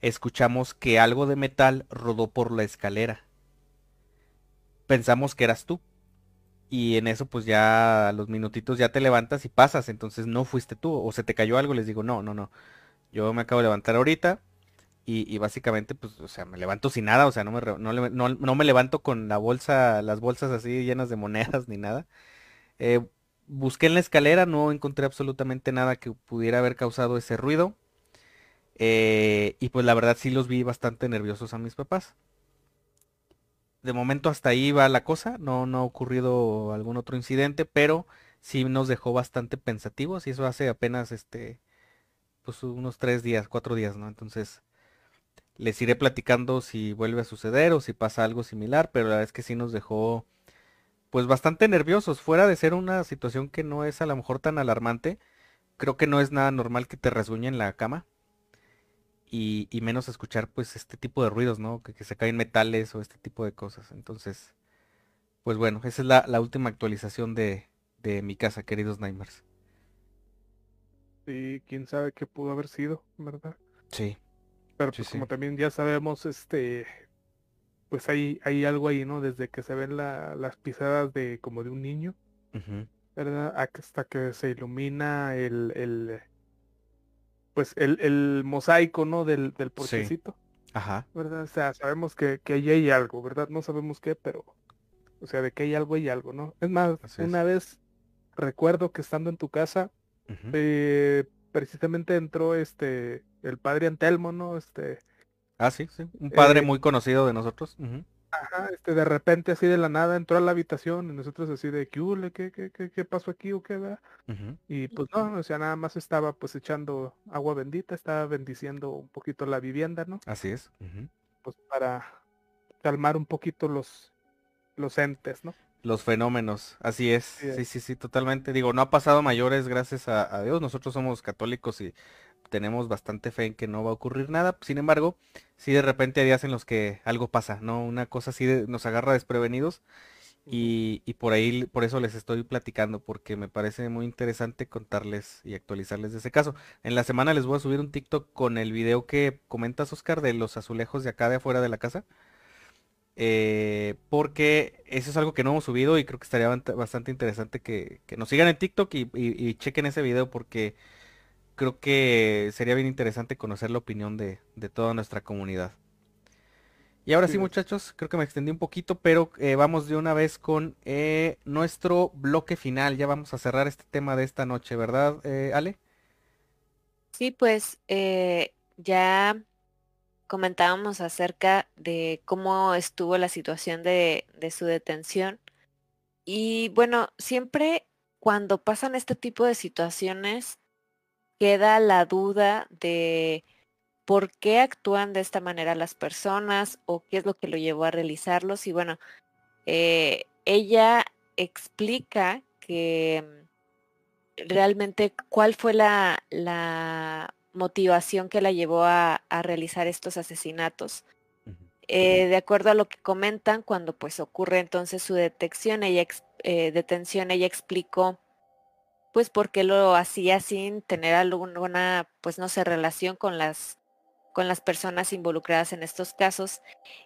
escuchamos que algo de metal rodó por la escalera. Pensamos que eras tú y en eso pues ya a los minutitos ya te levantas y pasas, entonces no fuiste tú o se te cayó algo, les digo, no, no, no, yo me acabo de levantar ahorita y, básicamente pues, o sea, me levanto sin nada, o sea, no me, no, me levanto con la bolsa, las bolsas así llenas de monedas ni nada. Eh, busqué en la escalera, no encontré absolutamente nada que pudiera haber causado ese ruido. Eh, y pues la verdad sí los vi bastante nerviosos a mis papás de momento hasta ahí va la cosa, no, no ha ocurrido algún otro incidente, pero sí nos dejó bastante pensativos y eso hace apenas este, pues unos tres días, cuatro días, ¿no? Entonces, Les iré platicando si vuelve a suceder o si pasa algo similar, pero la verdad es que sí nos dejó pues bastante nerviosos. Fuera de ser una situación que no es a lo mejor tan alarmante, creo que no es nada normal que te rasguñe en la cama. Y, menos escuchar pues este tipo de ruidos, ¿no? Que, se caen metales o este tipo de cosas. Entonces, pues bueno, esa es la, última actualización de, de, mi casa, queridos Nightmares.
Sí, quién sabe qué pudo haber sido, ¿verdad?
Sí.
Pero pues como también ya sabemos, este, pues hay, hay algo ahí, ¿no? Desde que se ven las pisadas de como de un niño, ¿verdad? Hasta que se ilumina el, el pues el, el mosaico, ¿no? Del, del porquecito.
Ajá.
¿Verdad? O sea, sabemos que, que ahí hay algo, ¿verdad? No sabemos qué, pero, o sea, de que hay algo, hay algo, ¿no? Es más, una vez recuerdo que estando en tu casa, eh, precisamente entró este, el padre Antelmo, ¿no? Este,
Ah, sí, sí. Un padre eh, muy conocido de nosotros.
Ajá, este, de repente así de la nada entró a la habitación y nosotros así de, ¿qué, qué, qué, qué, qué pasó aquí o qué, va? Y pues no, o sea, nada más estaba pues echando agua bendita, estaba bendiciendo un poquito la vivienda, ¿no?
Así es.
Pues para calmar un poquito los, los entes, ¿no?
Los fenómenos, así es. Sí, sí, sí, totalmente. Digo, no ha pasado mayores gracias a, a Dios. Nosotros somos católicos y tenemos bastante fe en que no va a ocurrir nada. Sin embargo, si de repente hay días en los que algo pasa, ¿no? Una cosa así nos agarra desprevenidos y, por ahí, por eso les estoy platicando, porque me parece muy interesante contarles y actualizarles de ese caso. En la semana les voy a subir un TikTok con el video que comentas, Oscar, de los azulejos de acá de afuera de la casa. Eh, porque eso es algo que no hemos subido y creo que estaría bastante interesante que, nos sigan en TikTok y, y chequen ese video porque creo que sería bien interesante conocer la opinión de, toda nuestra comunidad. Y ahora sí, muchachos, creo que me extendí un poquito, pero eh, vamos de una vez con eh, nuestro bloque final. Ya vamos a cerrar este tema de esta noche, ¿verdad, eh, Ale?
Sí, pues ya comentábamos acerca de cómo estuvo la situación de, de su detención. Y bueno, siempre cuando pasan este tipo de situaciones, queda la duda de por qué actúan de esta manera las personas o qué es lo que lo llevó a realizarlos. Y bueno, eh, ella explica que mm, realmente cuál fue la, motivación que la llevó a, realizar estos asesinatos. Eh, de acuerdo a lo que comentan, cuando pues ocurre entonces su detección, ella, eh, detención, ella explicó pues porque lo hacía sin tener alguna, pues no sé, relación con las con las personas involucradas en estos casos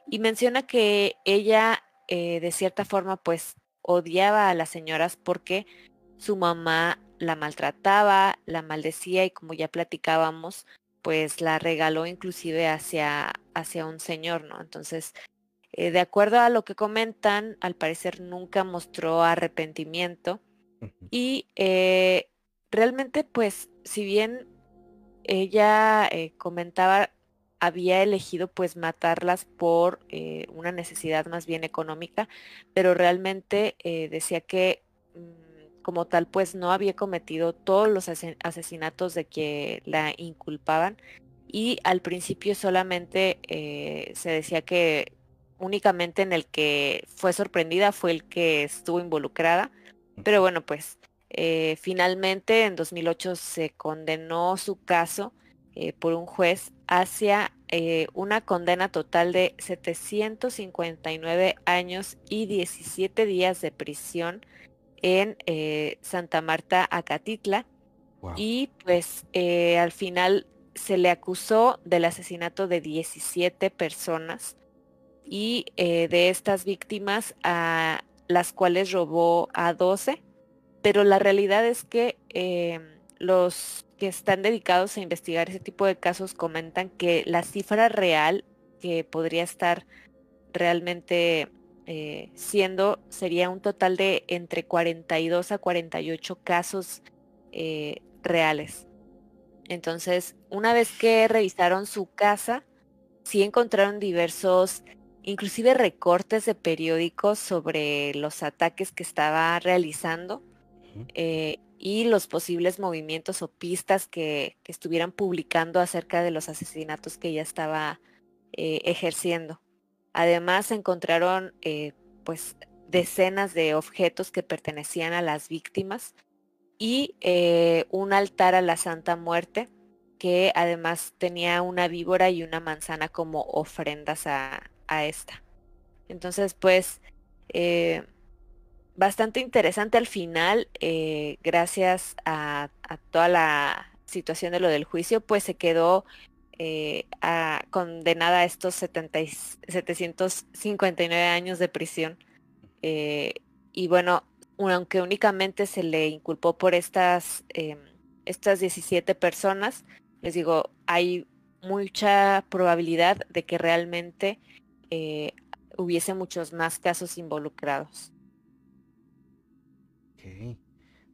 y menciona que ella eh, de cierta forma pues odiaba a las señoras porque su mamá la maltrataba, la maldecía y como ya platicábamos, pues la regaló inclusive hacia, hacia un señor, ¿no? Entonces, eh, de acuerdo a lo que comentan, al parecer nunca mostró arrepentimiento y eh, realmente, pues, si bien ella eh, comentaba, había elegido pues matarlas por eh, una necesidad más bien económica, pero realmente decía que mm, como tal pues no había cometido todos los asesinatos de que la inculpaban y al principio solamente se decía que únicamente en el que fue sorprendida fue el que estuvo involucrada pero bueno, pues eh, finalmente en 2008 se condenó su caso eh, por un juez hacia eh, una condena total de 759 años y 17 días de prisión en Santa Marta, Acatitla. Y pues al final se le acusó del asesinato de 17 personas y de estas víctimas a las cuales robó a 12, pero la realidad es que eh, los que están dedicados a investigar ese tipo de casos comentan que la cifra real que podría estar realmente eh, siendo sería un total de entre 42 a 48 casos eh, reales. Entonces, una vez que revisaron su casa, sí encontraron diversos inclusive recortes de periódicos sobre los ataques que estaba realizando eh, y los posibles movimientos o pistas que, estuvieran publicando acerca de los asesinatos que ella estaba eh, ejerciendo. Además encontraron eh, pues decenas de objetos que pertenecían a las víctimas y un altar a la Santa Muerte que además tenía una víbora y una manzana como ofrendas a, esta. Entonces, pues, eh, bastante interesante al final, eh, gracias a, toda la situación de lo del juicio, pues se quedó condenada a estos 759 años de prisión. y bueno, aunque únicamente se le inculpó por estas, em, estas 17 personas, les digo, hay mucha probabilidad de que realmente eh, hubiese muchos más casos involucrados.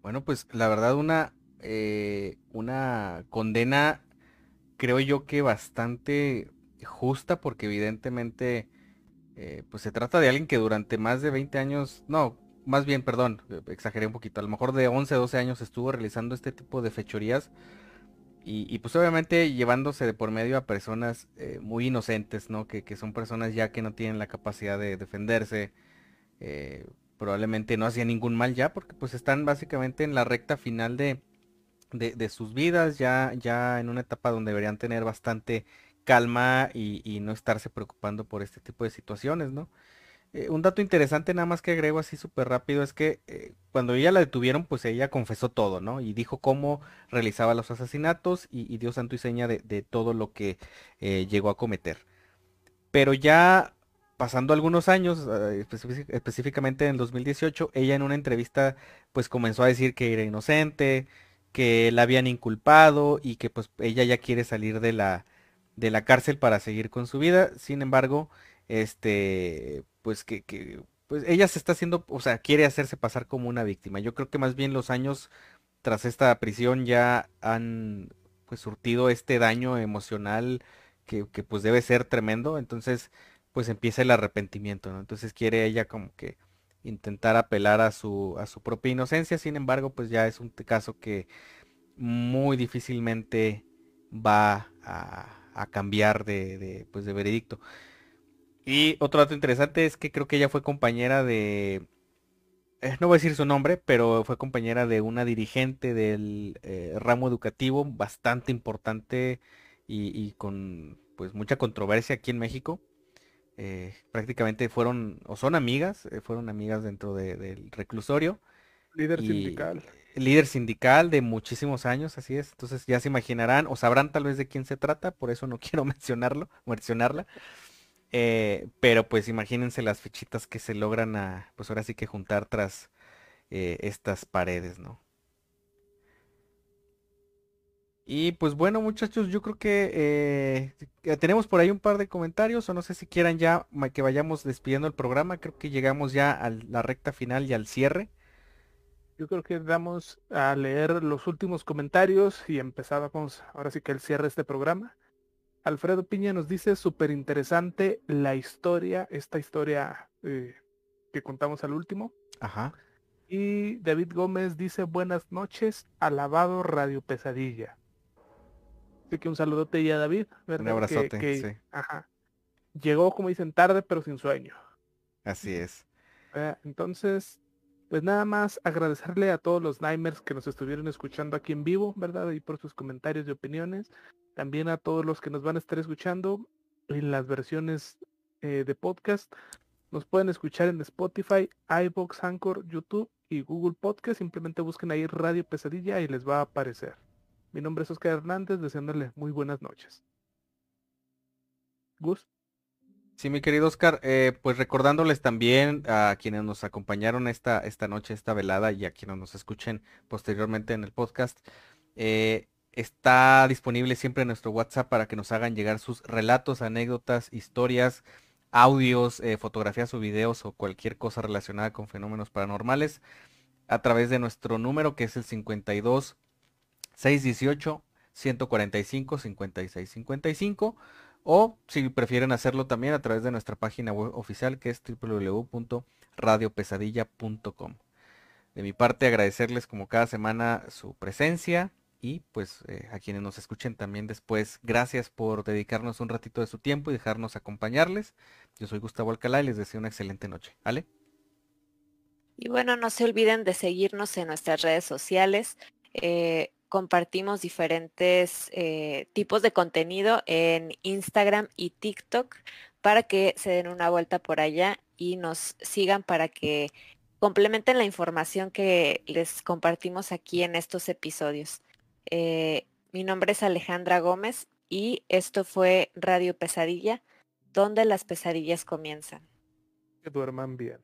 Bueno, pues la verdad una, eh, una condena creo yo que bastante justa porque evidentemente eh, pues se trata de alguien que durante más de 20 años, no, más bien, perdón, exageré un poquito, a lo mejor de 11, 12 años estuvo realizando este tipo de fechorías y, pues obviamente llevándose de por medio a personas eh, muy inocentes, ¿no? Que, son personas ya que no tienen la capacidad de defenderse, eh, probablemente no hacían ningún mal ya porque pues están básicamente en la recta final de, de, sus vidas, ya, ya en una etapa donde deberían tener bastante calma y, y no estarse preocupando por este tipo de situaciones, ¿no? Eh, un dato interesante nada más que agrego así súper rápido es que eh, cuando ella la detuvieron, pues ella confesó todo, ¿no? Y dijo cómo realizaba los asesinatos y, dio santo y seña de, todo lo que eh, llegó a cometer. Pero ya pasando algunos años, específicamente en el 2018, ella en una entrevista pues comenzó a decir que era inocente, que la habían inculpado y que pues ella ya quiere salir de la, de la cárcel para seguir con su vida. Sin embargo, este, pues que, pues ella se está haciendo, o sea, quiere hacerse pasar como una víctima. Yo creo que más bien los años tras esta prisión ya han pues surtido este daño emocional que, que pues debe ser tremendo. Entonces, pues empieza el arrepentimiento, ¿no? Entonces quiere ella como que intentar apelar a su, a su propia inocencia. Sin embargo, pues ya es un caso que muy difícilmente va a, cambiar de, pues de veredicto. Y otro dato interesante es que creo que ella fue compañera de, eh, no voy a decir su nombre, pero fue compañera de una dirigente del eh, ramo educativo bastante importante y, con pues mucha controversia aquí en México. Eh, prácticamente fueron o son amigas, fueron amigas dentro del reclusorio.
Líder sindical.
Líder sindical de muchísimos años, así es. Entonces ya se imaginarán o sabrán tal vez de quién se trata, por eso no quiero mencionarlo, mencionarla. Eh, pero pues imagínense las fichitas que se logran a, pues ahora sí que juntar tras eh, estas paredes, ¿no? Y pues bueno muchachos, yo creo que eh, tenemos por ahí un par de comentarios o no sé si quieran ya que vayamos despidiendo el programa, creo que llegamos ya a la recta final y al cierre.
Yo creo que vamos a leer los últimos comentarios y empezábamos ahora sí que el cierre de este programa. Alfredo Piña nos dice súper interesante la historia, esta historia eh, que contamos al último.
Ajá.
Y David Gómez dice buenas noches, alabado Radio Pesadilla. Así que un saludote ya David.
Un abrazote, sí.
Ajá. Llegó, como dicen, tarde, pero sin sueño.
Así es.
Eh, entonces, pues nada más agradecerle a todos los Nimers que nos estuvieron escuchando aquí en vivo, ¿verdad? Y por sus comentarios y opiniones. También a todos los que nos van a estar escuchando en las versiones eh, de podcast. Nos pueden escuchar en Spotify, iBox, Anchor, YouTube y Google Podcast. Simplemente busquen ahí Radio Pesadilla y les va a aparecer. Mi nombre es Oscar Hernández, deseándoles muy buenas noches. Gus.
Sí, mi querido Oscar, eh, pues recordándoles también a quienes nos acompañaron esta, esta noche, esta velada y a quienes nos escuchen posteriormente en el podcast, eh, Está disponible siempre nuestro WhatsApp para que nos hagan llegar sus relatos, anécdotas, historias, audios, eh, fotografías o videos o cualquier cosa relacionada con fenómenos paranormales a través de nuestro número que es el 52 618 145 56 55 o si prefieren hacerlo también a través de nuestra página web oficial que es www.radiopesadilla.com. De mi parte agradecerles como cada semana su presencia, y pues eh, a quienes nos escuchen también después, gracias por dedicarnos un ratito de su tiempo y dejarnos acompañarles. Yo soy Gustavo Alcalá y les deseo una excelente noche. ¿Ale?
Y bueno, no se olviden de seguirnos en nuestras redes sociales. Eh, compartimos diferentes eh, tipos de contenido en Instagram y TikTok para que se den una vuelta por allá y nos sigan para que complementen la información que les compartimos aquí en estos episodios. Eh, mi nombre es Alejandra Gómez y esto fue Radio Pesadilla, donde las pesadillas comienzan.
Que duerman bien.